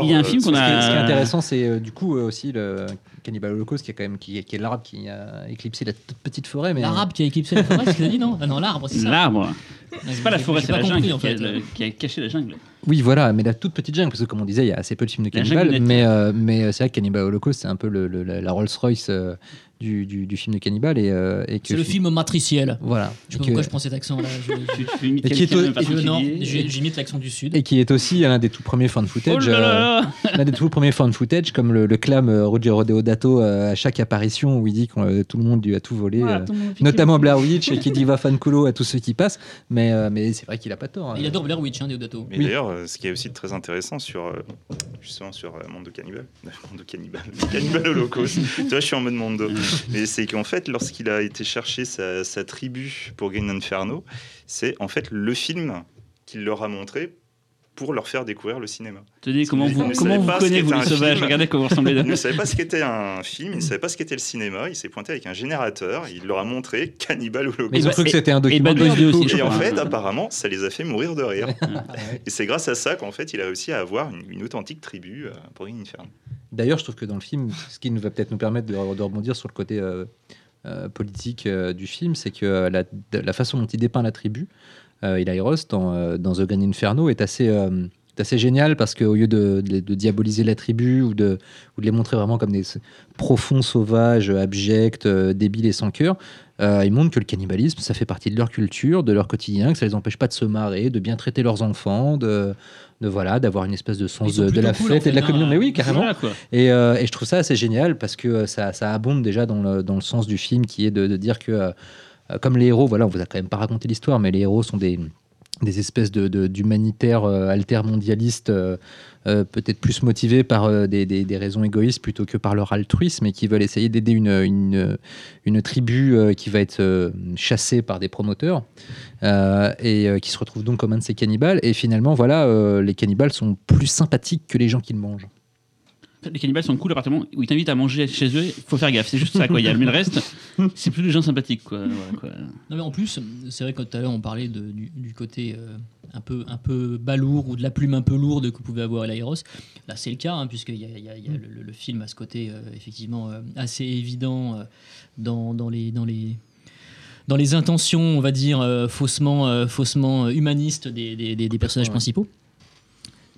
y a qu'on Ce qui est, ce qui est intéressant, c'est euh, du coup euh, aussi le Cannibal Holocaust qui est quand même qui, est- qui est l'arbre qui a éclipsé la toute petite forêt. Mais L'arabe qui a éclipsé la forêt, c'est ce que dit, non? Ah non, l'arbre, c'est ça. L'arbre. C'est pas la forêt, c'est la compris, jungle en qui a, fait. le- qui a caché la jungle. Oui, voilà, mais la toute petite jungle, parce que comme on disait, il y a assez peu de films de cannibales, mais, euh, mais euh, c'est vrai que Cannibal Holocaust, c'est un peu le, le- la la Rolls-Royce euh, du, du, du film de cannibale. Et, euh, C'est le film matriciel. Voilà. Je sais pas que- pourquoi je prends cet accent-là. Je, Et qui est au- je- j'imite l'accent du Sud. et qui est aussi un des tout premiers fan Oh footage. euh, l'un des tout premiers fan footage, comme le, le clame Roger Deodato euh, à chaque apparition où il dit que euh, tout le monde lui a tout volé. Voilà, euh, Notamment Blair Witch et qui dit va fanculo à tous ceux qui passent, mais, euh, mais c'est vrai qu'il a pas tort. hein. Il adore Blair Witch, hein, Deodato. Mais Oui. d'ailleurs, euh, ce qui est aussi très intéressant sur euh, justement sur Monde de Cannibal, Monde de Cannibal, Cannibal Holocaust. tu vois, je suis en mode Mondo. Mais c'est qu'en fait, lorsqu'il a été chercher sa, sa tribu pour Green Inferno, c'est en fait le film qu'il leur a montré pour leur faire découvrir le cinéma. Tenez, comment Il vous, ne comment vous pas ce connaissez, vous qu'était les un sauvages film. Regardez comment vous ressemblez. Il ne savait pas ce qu'était un film, il ne savait pas ce qu'était le cinéma. Il s'est pointé avec un générateur, il leur a montré Cannibal Holocaust. Mais ils ont Et- cru que c'était un et Bad documentaire. Boys 2 du coup. aussi, Et en fait, apparemment, ça les a fait mourir de rire. Ah. Et c'est grâce à ça qu'en fait, il a réussi à avoir une, une authentique tribu euh, pour Green Inferno. D'ailleurs, je trouve que dans le film, ce qui nous va peut-être nous permettre de, de rebondir sur le côté euh, euh, politique euh, du film, c'est que la, façon dont il dépeint la tribu, euh, Eli Roth, dans, euh, dans The Green Inferno, est assez, euh, assez génial parce qu'au lieu de, de- de diaboliser la tribu ou de, ou de les montrer vraiment comme des profonds sauvages, abjects, euh, débiles et sans cœur, euh, il montre que le cannibalisme, ça fait partie de leur culture, de leur quotidien, que ça les empêche pas de se marrer, de bien traiter leurs enfants, de, de voilà, d'avoir une espèce de Ils sens de, la cool, fête en fait, et de la hein. communion. Mais oui, carrément. Et, euh, et je trouve ça assez génial parce que euh, ça, ça abonde déjà dans le, dans le sens du film qui est de, dire que, euh, euh, comme les héros, voilà, on vous a quand même pas raconté l'histoire, mais les héros sont des, des espèces de- de- d'humanitaires euh, altermondialistes, euh, euh, peut-être plus motivés par euh, des, des- raisons égoïstes plutôt que par leur altruisme et qui veulent essayer d'aider une, une, tribu euh, qui va être euh, chassée par des promoteurs euh, et euh, qui se retrouve donc comme un de ces cannibales. Et finalement, voilà, euh, les cannibales sont plus sympathiques que les gens qui le mangent. Les cannibales sont cool moment où ils t'invitent à manger chez eux. Il faut faire gaffe, c'est juste ça. Quoi. Il y a, mais le reste, c'est plus des gens sympathiques. Quoi. Voilà, quoi. Non, mais en plus, c'est vrai que tout à l'heure on parlait de- du, du côté euh, un, peu, un peu balourd ou de la plume un peu lourde que pouvait avoir Eli Roth. Là, c'est le cas, hein, puisqu'il y a, il y a- il y a le, le- le film à ce côté euh, effectivement euh, assez évident euh, dans, dans les. Dans les dans les intentions, on va dire, euh, faussement, euh, faussement humanistes des, des- des- des personnages Ouais. principaux.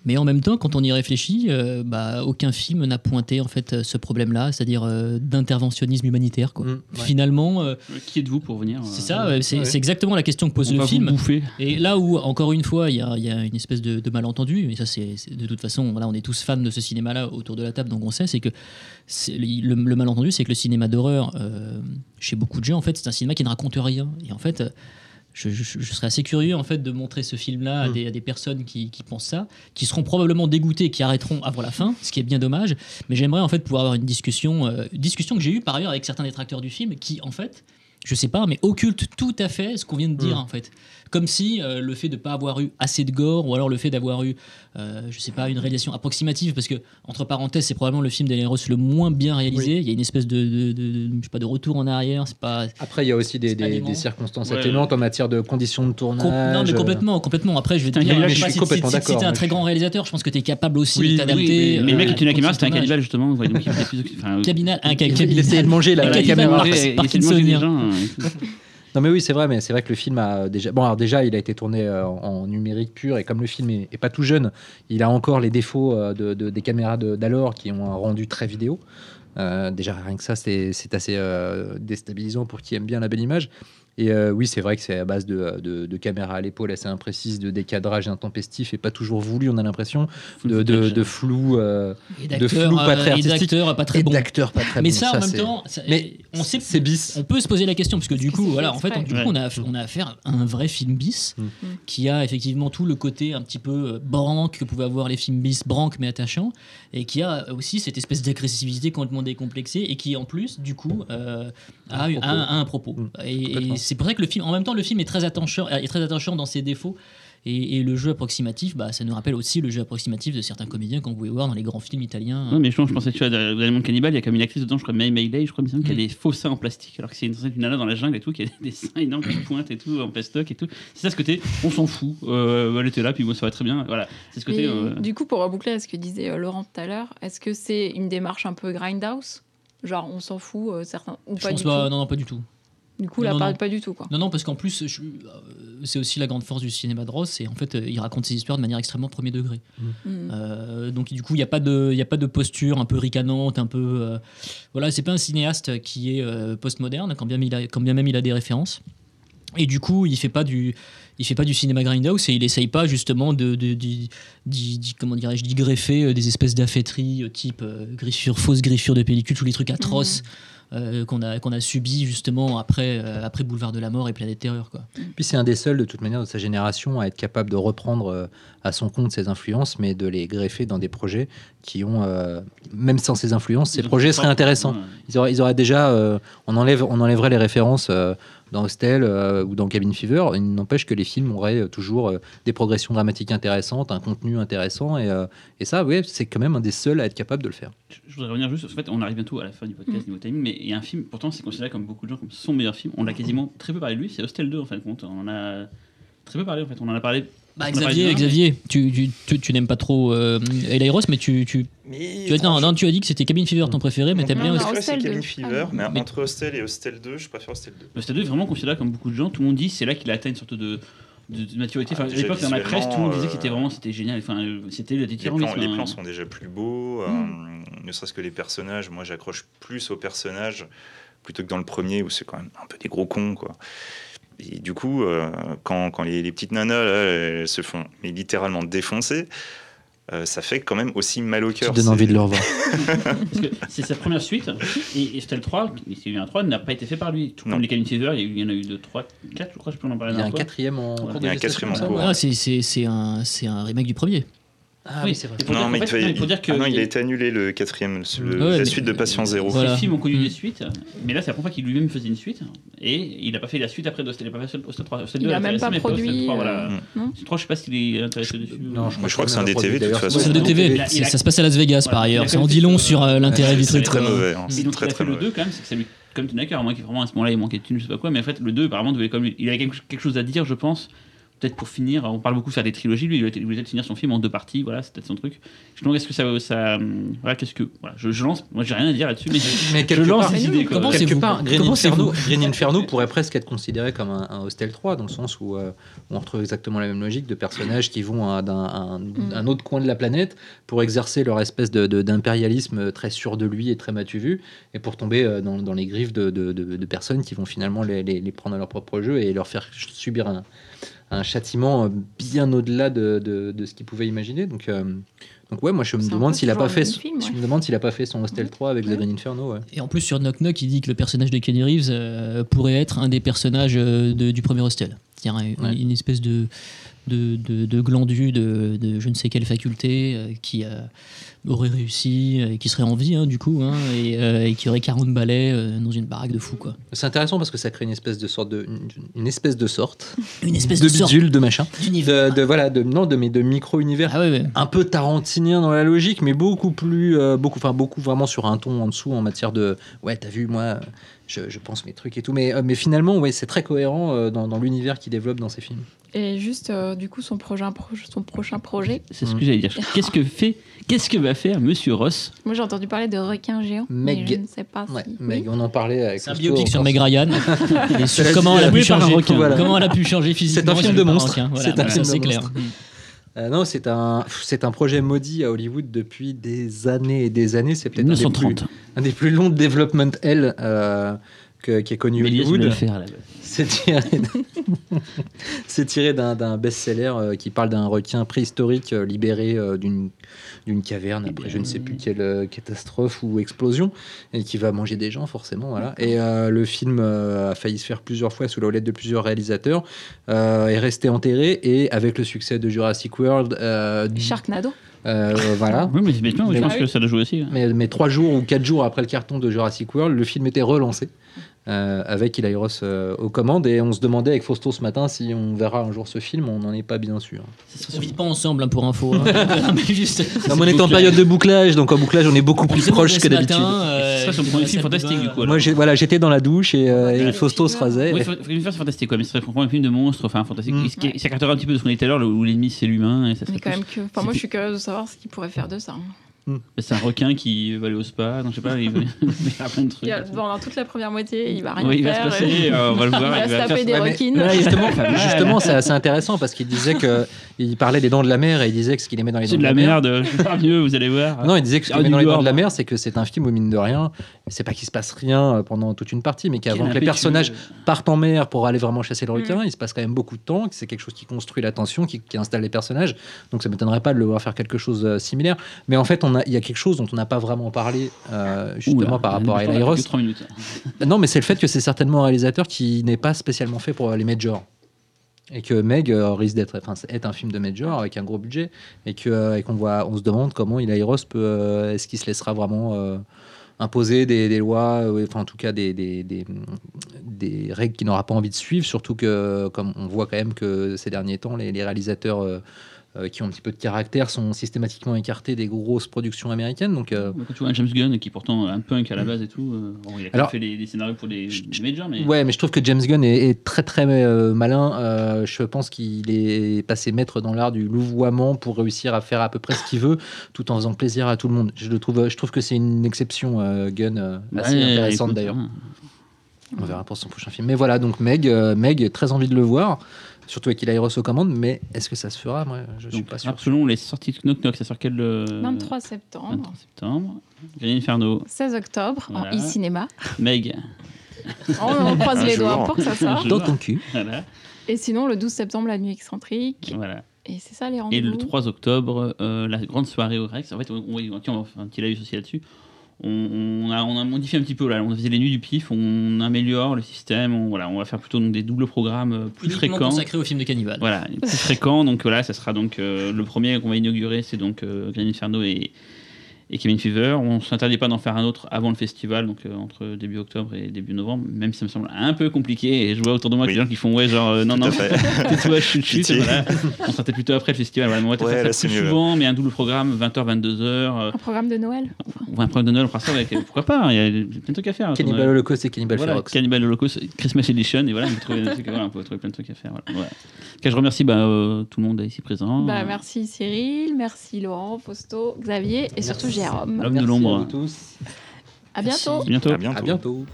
Mais en même temps, quand on y réfléchit, euh, bah, aucun film n'a pointé en fait ce problème-là, c'est-à-dire euh, d'interventionnisme humanitaire. Quoi. Mm, ouais. Finalement, euh, Qui êtes-vous pour venir c'est ça, c'est ouais. exactement la question que pose on le va film. vous bouffer. Et là où, encore une fois, il y a, il y a une espèce de, de malentendu, mais ça, c'est de toute façon, voilà, on est tous fans de ce cinéma-là autour de la table, donc on sait, c'est que le, le malentendu, c'est que le cinéma d'horreur, euh, chez beaucoup de gens, en fait, c'est un cinéma qui ne raconte rien. Et en fait, euh, je, je- je serais assez curieux en fait de montrer ce film-là à, Mm. des, à des personnes qui, qui pensent ça, qui seront probablement dégoûtées, qui arrêteront avant la fin, ce qui est bien dommage. Mais j'aimerais en fait pouvoir avoir une discussion, euh, discussion que j'ai eue par ailleurs avec certains détracteurs du film, qui en fait je sais pas, mais occulte tout à fait ce qu'on vient de dire Mm. en fait. Comme si euh, le fait de pas avoir eu assez de gore, ou alors le fait d'avoir eu, euh, je sais pas, une réalisation approximative, parce que entre parenthèses, c'est probablement le film d'Alain Ross le moins bien réalisé. Il y a une espèce de, de- de- de- je sais pas, de retour en arrière. C'est pas Après, il y a aussi des, circonstances Ouais, atténuantes en matière de conditions de tournage. Com- non, mais complètement, complètement. Après, je vais te dire, je suis si- complètement si, si d'accord, t'es un très grand réalisateur, je pense que tu es capable aussi Oui, de oui, t'adapter. mais euh, le mec qui tenait la caméra, c'était un cannibale justement. Cabinal, un Il, essayait de manger la, caméra. il essayait de manger Parkinsonien. des gens, tout. Non mais oui, c'est vrai, mais c'est vrai que le film a déjà. Bon, alors déjà, il a été tourné euh, en, numérique pur et comme le film est, pas tout jeune, il a encore les défauts euh, de, de- des caméras d'alors qui ont un rendu très vidéo. Euh, déjà, rien que ça, c'est assez euh, déstabilisant pour qui aime bien la belle image. Et euh, oui, c'est vrai que c'est à base de, de, de caméras à l'épaule assez imprécises, de décadrage intempestif et pas toujours voulu, on a l'impression, de, de, de flou euh, de flou pas euh, très et artistique d'acteurs pas très et pas très Mais bons. ça, en même temps, ça- Mais on sait c'est bis. On peut se poser la question parce que du coup, voilà, en fait, exprès du coup, on a, on a affaire à un vrai film bis Mm. qui a effectivement tout le côté un petit peu euh, branque que pouvaient avoir les films bis, branque mais attachant, et qui a aussi cette espèce d'agressivité complètement décomplexée et qui en plus, du coup, euh, a, Un a un, a un propos. Mm. Et, Complètement. et c'est vrai que le film, en même temps, le film est très attachant, est très attachant dans ses défauts. Et, et le jeu approximatif, bah, ça nous rappelle aussi le jeu approximatif de certains comédiens qu'on pouvait voir dans les grands films italiens. Non, mais je, je pensais, tu vois, dans L'élément cannibale, il y a comme une actrice dedans, je crois, May Maylay, je crois, il me semble, a Mm. des faux seins en plastique, alors que c'est une, une nana dans la jungle et tout, qui a des seins énormes qui pointent et tout, en plastoc et tout. C'est ça ce côté, on s'en fout, euh, elle était là, puis bon, ça va très bien, voilà. C'est ce côté. Euh, Du coup, pour reboucler à ce que disait euh, Laurent tout à l'heure, est-ce que c'est une démarche un peu grindhouse? Genre, on s'en fout, euh, certains, ou Je pas pense du pas, tout? non, non, pas du tout. Du coup, Non, là, non, pas, non. pas du tout, quoi. Non, non, parce qu'en plus, je- euh, c'est aussi la grande force du cinéma de Ross, c'est en fait, euh, il raconte ses histoires de manière extrêmement premier degré. Mm. Euh, donc, du coup, il n'y a, pas de- il y a pas de posture un peu ricanante, un peu. euh, voilà, c'est pas un cinéaste qui est euh, postmoderne, quand bien, il a- quand bien même il a des références. Et du coup, il fait pas du. Il fait pas du cinéma grindhouse et il essaye pas justement de, comment dirais-je d'y greffer des espèces d'affêteries euh, type euh, griffure fausse griffure de pellicule tous les trucs atroces euh, qu'on a qu'on a subi justement après euh, après Boulevard de la Mort et Planète Terreur quoi. Puis c'est un des seuls de toute manière de sa génération à être capable de reprendre euh, à son compte ses influences, mais de les greffer dans des projets qui ont, euh, même sans ces influences, ces projets seraient intéressants. Ils auraient, ils auraient déjà, euh, on, enlève, on enlèverait les références euh, dans Hostel euh, ou dans Cabin Fever. Il n'empêche que les films auraient euh, toujours euh, des progressions dramatiques intéressantes, un contenu intéressant, et, euh, et ça, oui, c'est quand même un des seuls à être capable de le faire. Je je voudrais revenir juste, en fait, on arrive bientôt à la fin du podcast niveau timing, mais il y a un film, pourtant c'est considéré comme beaucoup de gens comme son meilleur film. On l'a quasiment très peu parlé de lui, c'est Hostel 2 en fin de compte. On en a très peu parlé en fait, on en a parlé. Bah, Xavier, de un, Xavier, tu, tu, tu, tu n'aimes pas trop euh, Eli Ross, mais tu, tu, Mais tu, as, non, non, tu as dit que c'était Cabin Fever ton préféré, mais t'aimes bien préféré, c'est Hostel Cabin 2. Fever, Ah, mais, mais- entre Hostel et Hostel 2, je préfère Hostel 2. Hostel 2 est vraiment considéré comme beaucoup de gens. Tout le monde dit c'est là qu'il a atteint une sorte de, de, de maturité. Enfin, Ah, à l'époque, dans la presse, tout le monde disait que c'était vraiment c'était génial. Enfin, euh, c'était le Les dithyrambique. plans, les hein. plans sont déjà plus beaux, euh, Mm. ne serait-ce que les personnages. Moi, j'accroche plus aux personnages plutôt que dans le premier où c'est quand même un peu des gros cons, quoi. Et du coup, euh, quand, quand les, les petites nanas là, elles se font mais littéralement défoncer, euh, ça fait quand même aussi mal au Ça cœur. donne C'est- envie de le revoir. Parce que c'est sa première suite. Et, et Hostel 3, il y a eu un 3, n'a pas été fait par lui. Tout Non. comme les Cabin Fever, il y, en a eu 2, 3, 4, je crois, je peux en parler Il y a un quatrième en cours Il y a un quatrième en ça cours. Un, c'est un remake du premier. Ah Oui, c'est vrai. Non, mais il, faut dire que. Ah non, il a été annulé le quatrième, le- Ouais, la mais- suite de Patient Zéro. Voilà. Les films ont connu des suites, mais là c'est la première fois qu'il lui-même faisait une suite, et il n'a pas fait la suite après d'Hostel, il n'a pas fait Hostel 3. Hostel Il 2 a même intéressé, pas produit, 3, voilà. euh, 3, je sais pas s'il est intéressé dessus. Non, Moi, je crois que c'est un des TV, de toute D'ailleurs, façon. C'est Ouais, de donc, TV. il a- il a- C'est- Ça se passe à Las Vegas par ailleurs. Ça quand en même dit long sur euh, l'intérêt du C'est truc. très quoi. mauvais. hein, C'est très très fait le mauvais. 2 quand même, c'est que ça lui comme moins qu'il vraiment à ce moment-là il manquait de thunes, je sais pas quoi, mais en fait le 2 apparemment devait comme il avait quelque chose à dire, je pense. Peut-être pour finir, on parle beaucoup de faire des trilogies, lui il voulait il voulait peut-être finir son film en deux parties, voilà, c'est peut-être son truc. Je me demande est-ce que ça, ça voilà, qu'est-ce que voilà, je, je lance, moi j'ai rien à dire là-dessus, mais je, Mais je lance part- des Mais idées. quoi. comment Quelque part, Green Comment Inferno, Green Inferno pourrait presque être considéré comme un, un Hostel 3, dans le sens où, euh, où on retrouve exactement la même logique de personnages qui vont à- d'un un, Mm. un autre coin de la planète pour exercer leur espèce de- de- d'impérialisme très sûr de lui et très matu vu, et pour tomber euh, dans, dans les griffes de, de- de- de personnes qui vont finalement les, les- les prendre à leur propre jeu et leur faire subir un, un châtiment euh, bien au-delà de, de- de ce qu'ils pouvaient imaginer. Donc, euh, donc ouais, moi je me demande s'il a pas fait, je me demande s'il a pas fait son Hostel 3 avec Ouais. The Green Inferno. Ouais. Et en plus, sur Knock Knock, il dit que le personnage de Kenny Reeves euh, pourrait être un des personnages euh, de- du premier Hostel. C'est-à-dire une espèce de, de, de, de glandu de, de je ne sais quelle faculté euh, qui euh, aurait réussi et qui serait en vie, hein, du coup, hein, et, euh, et qui aurait 40 balais euh, dans une baraque de fou, quoi. C'est intéressant parce que ça crée une espèce de sorte de une, une espèce de sorte Une espèce de sorte bidule de machin de, voilà de non de mais de micro univers Ah ouais, ouais. un peu tarantinien dans la logique, mais beaucoup plus, beaucoup, enfin beaucoup vraiment sur un ton en dessous en matière de, ouais, t'as vu, moi, je, je pense mes trucs et tout, mais, euh, mais finalement, ouais, c'est très cohérent euh, dans, dans l'univers qu'il développe dans ses films. Et juste, euh, du coup, son, prochain pro- son prochain projet. C'est ce que j'allais dire. Qu'est-ce que fait, qu'est-ce que va faire Monsieur Ross Moi, j'ai entendu parler de requins géants. Meg. Mais je ne sais pas Ouais, si. mais Oui. on en parlait avec C'est un biopic sur. Meg Ryan et sur la- comment elle a pu changer, requin, voilà. comment elle a pu changer physiquement. film de monstre. requin. Voilà, C'est un voilà, film ça, de c'est clair. Euh, non, c'est un, c'est un projet maudit à Hollywood depuis des années et des années. C'est peut-être un, des plus- 1930. un des plus longs development L euh, que- qui est connu Hollywood. C'est tiré, d'un- tiré best-seller euh, qui parle d'un requin préhistorique euh, libéré euh, d'une, d'une caverne après je ne sais plus quelle euh, catastrophe ou explosion et qui va manger des gens forcément voilà et euh, le film euh, a failli se faire plusieurs fois sous la houlette de plusieurs réalisateurs euh, est resté enterré et avec le succès de Jurassic World euh, Sharknado. euh, voilà Oui, mais, mais non, je pense Ah que oui. ça doit jouer aussi. hein. mais, mais trois jours ou quatre jours après le carton de Jurassic World, le film était relancé euh, avec Eli Ross euh, aux commandes et on se demandait avec Fausto ce matin si on verra un jour ce film. On n'en est pas bien sûr. On vit pas ensemble hein, pour info. hein. mais juste. Non, mais on est en période de bouclage, donc en bouclage on est beaucoup On plus proche que d'habitude. euh, Ce serait son j'étais premier dans film la salle de fantastique, du coup, alors. Moi voilà, j'étais dans la douche et, euh, et Fausto se rasait. Oui, faut, faut faire, c'est fantastique, quoi. Mais ce serait pour un film de monstre, enfin fantastique. Mm. Qui s'écarterait un petit peu de ce qu'on dit tout à l'heure, où l'ennemi c'est l'humain. Et ça Mais quand plus- même que. Enfin, moi, je suis curieuse de savoir ce qu'il pourrait faire de ça. C'est un requin qui va aller au spa, non, je sais pas, il va faire plein de trucs. Il y a- Pendant toute la première moitié, il va rien Oui, il va faire. se passer, euh, euh, on va le il va se va taper faire- des Ouais, requins. Ouais, justement, Justement, c'est assez intéressant parce qu'il disait que il parlait des dents de la mer et il disait que ce qu'il aimait dans les dents C'est de la mer. merde, je vais faire mieux, vous allez voir. Non, il disait que ce Ah, qu'il aimait du dans les dents de la mer, c'est que c'est un film où mine de rien, c'est pas qu'il se passe rien euh, pendant toute une partie, mais qu'avant que les personnages partent en mer pour aller vraiment chasser le requin. Il se passe quand même beaucoup de temps, que c'est quelque chose qui construit la tension, qui, qui installe les personnages. Donc ça m'étonnerait pas de le voir faire quelque chose de similaire. Mais en fait, on a- il y a quelque chose dont on n'a pas vraiment parlé euh, justement par rapport à Eli Ross. 3 minutes. Non, mais c'est le fait que c'est certainement un réalisateur qui n'est pas spécialement fait pour les majors. Et que Meg euh, risque d'être enfin, est un film de major avec un gros budget. Et que euh, et qu'on voit, on se demande comment Eli Ross peut. Est-ce qu'il se laissera vraiment euh, imposer des, des lois, euh, enfin en tout cas des, des, des, des règles qu'il n'aura pas envie de suivre. Surtout que, comme on voit quand même que ces derniers temps, les, les réalisateurs. Euh, qui ont un petit peu de caractère sont systématiquement écartés des grosses productions américaines. Donc, euh, Quand tu vois un James Gunn qui est pourtant un punk à la base et tout, euh, bon, il a quand même Alors, fait des, des scénarios pour des, des majors, mais Ouais, mais je trouve que James Gunn est, est très très euh, malin. Je pense qu'il est passé maître dans l'art du louvoiement pour réussir à faire à peu près ce qu'il veut, tout en faisant plaisir à tout le monde. Je le trouve, je trouve que c'est une exception Gunn assez Ouais, intéressante d'ailleurs. hein. On verra pour son prochain film. Mais voilà, donc Meg, Meg, très envie de le voir, surtout avec Eli Ross aux commandes. Mais est-ce que ça se fera Moi, je suis Donc, pas sûr. selon les sorties de Knock Knock, ça sort quel euh, 23 septembre, 23 septembre. Green Inferno, 16 octobre, Voilà. en e-cinéma. Meg. On, on croise Un les jour. doigts pour que ça sorte. Dans ton cul. Voilà, Et sinon, le 12 septembre, la nuit excentrique. voilà. Et c'est ça les Et rendez-vous. le 3 octobre, euh, la grande soirée au Rex. En fait, on, on, tiens, on un petit live aussi là-dessus. On, on a, on a modifié un petit peu là. On faisait les nuits du pif, on améliore le système. On, voilà, on va faire plutôt donc, des doubles programmes euh, plus Uniquement fréquents. consacré au film de cannibale. Voilà, plus fréquent. Donc voilà, ça sera donc euh, le premier qu'on va inaugurer, c'est donc euh, Green Inferno et, et Cabin Fever. On s'interdit pas d'en faire un autre avant le festival, donc euh, entre début octobre et début novembre, même si ça me semble un peu compliqué. Et je vois autour de moi Oui. des gens qui font ouais, genre euh, non, non, tais-toi, chut, chut. Voilà. On peut-être plutôt après le festival. Voilà, mais Ouais, faire là, ça c'est plus mieux. souvent, mais un double programme, 20h, 22h. Euh, Un programme de Noël. on va un programme de Noël, on fera ça avec. Pourquoi pas hein, Il y a plein de trucs à faire. de Cannibal. Holocaust et Cannibal Voilà, Ferox. Cannibal Holocaust, Christmas Edition, et voilà, on peut trouver, des trucs, voilà, on peut trouver plein de trucs à faire. Voilà. Cas, je remercie bah, euh, tout le monde ici présent. Bah, merci Cyril, merci Laurent, Fausto, Xavier et surtout Jérôme. L'homme de Merci à l'ombre. vous tous. À bientôt. À bientôt. À bientôt. À bientôt.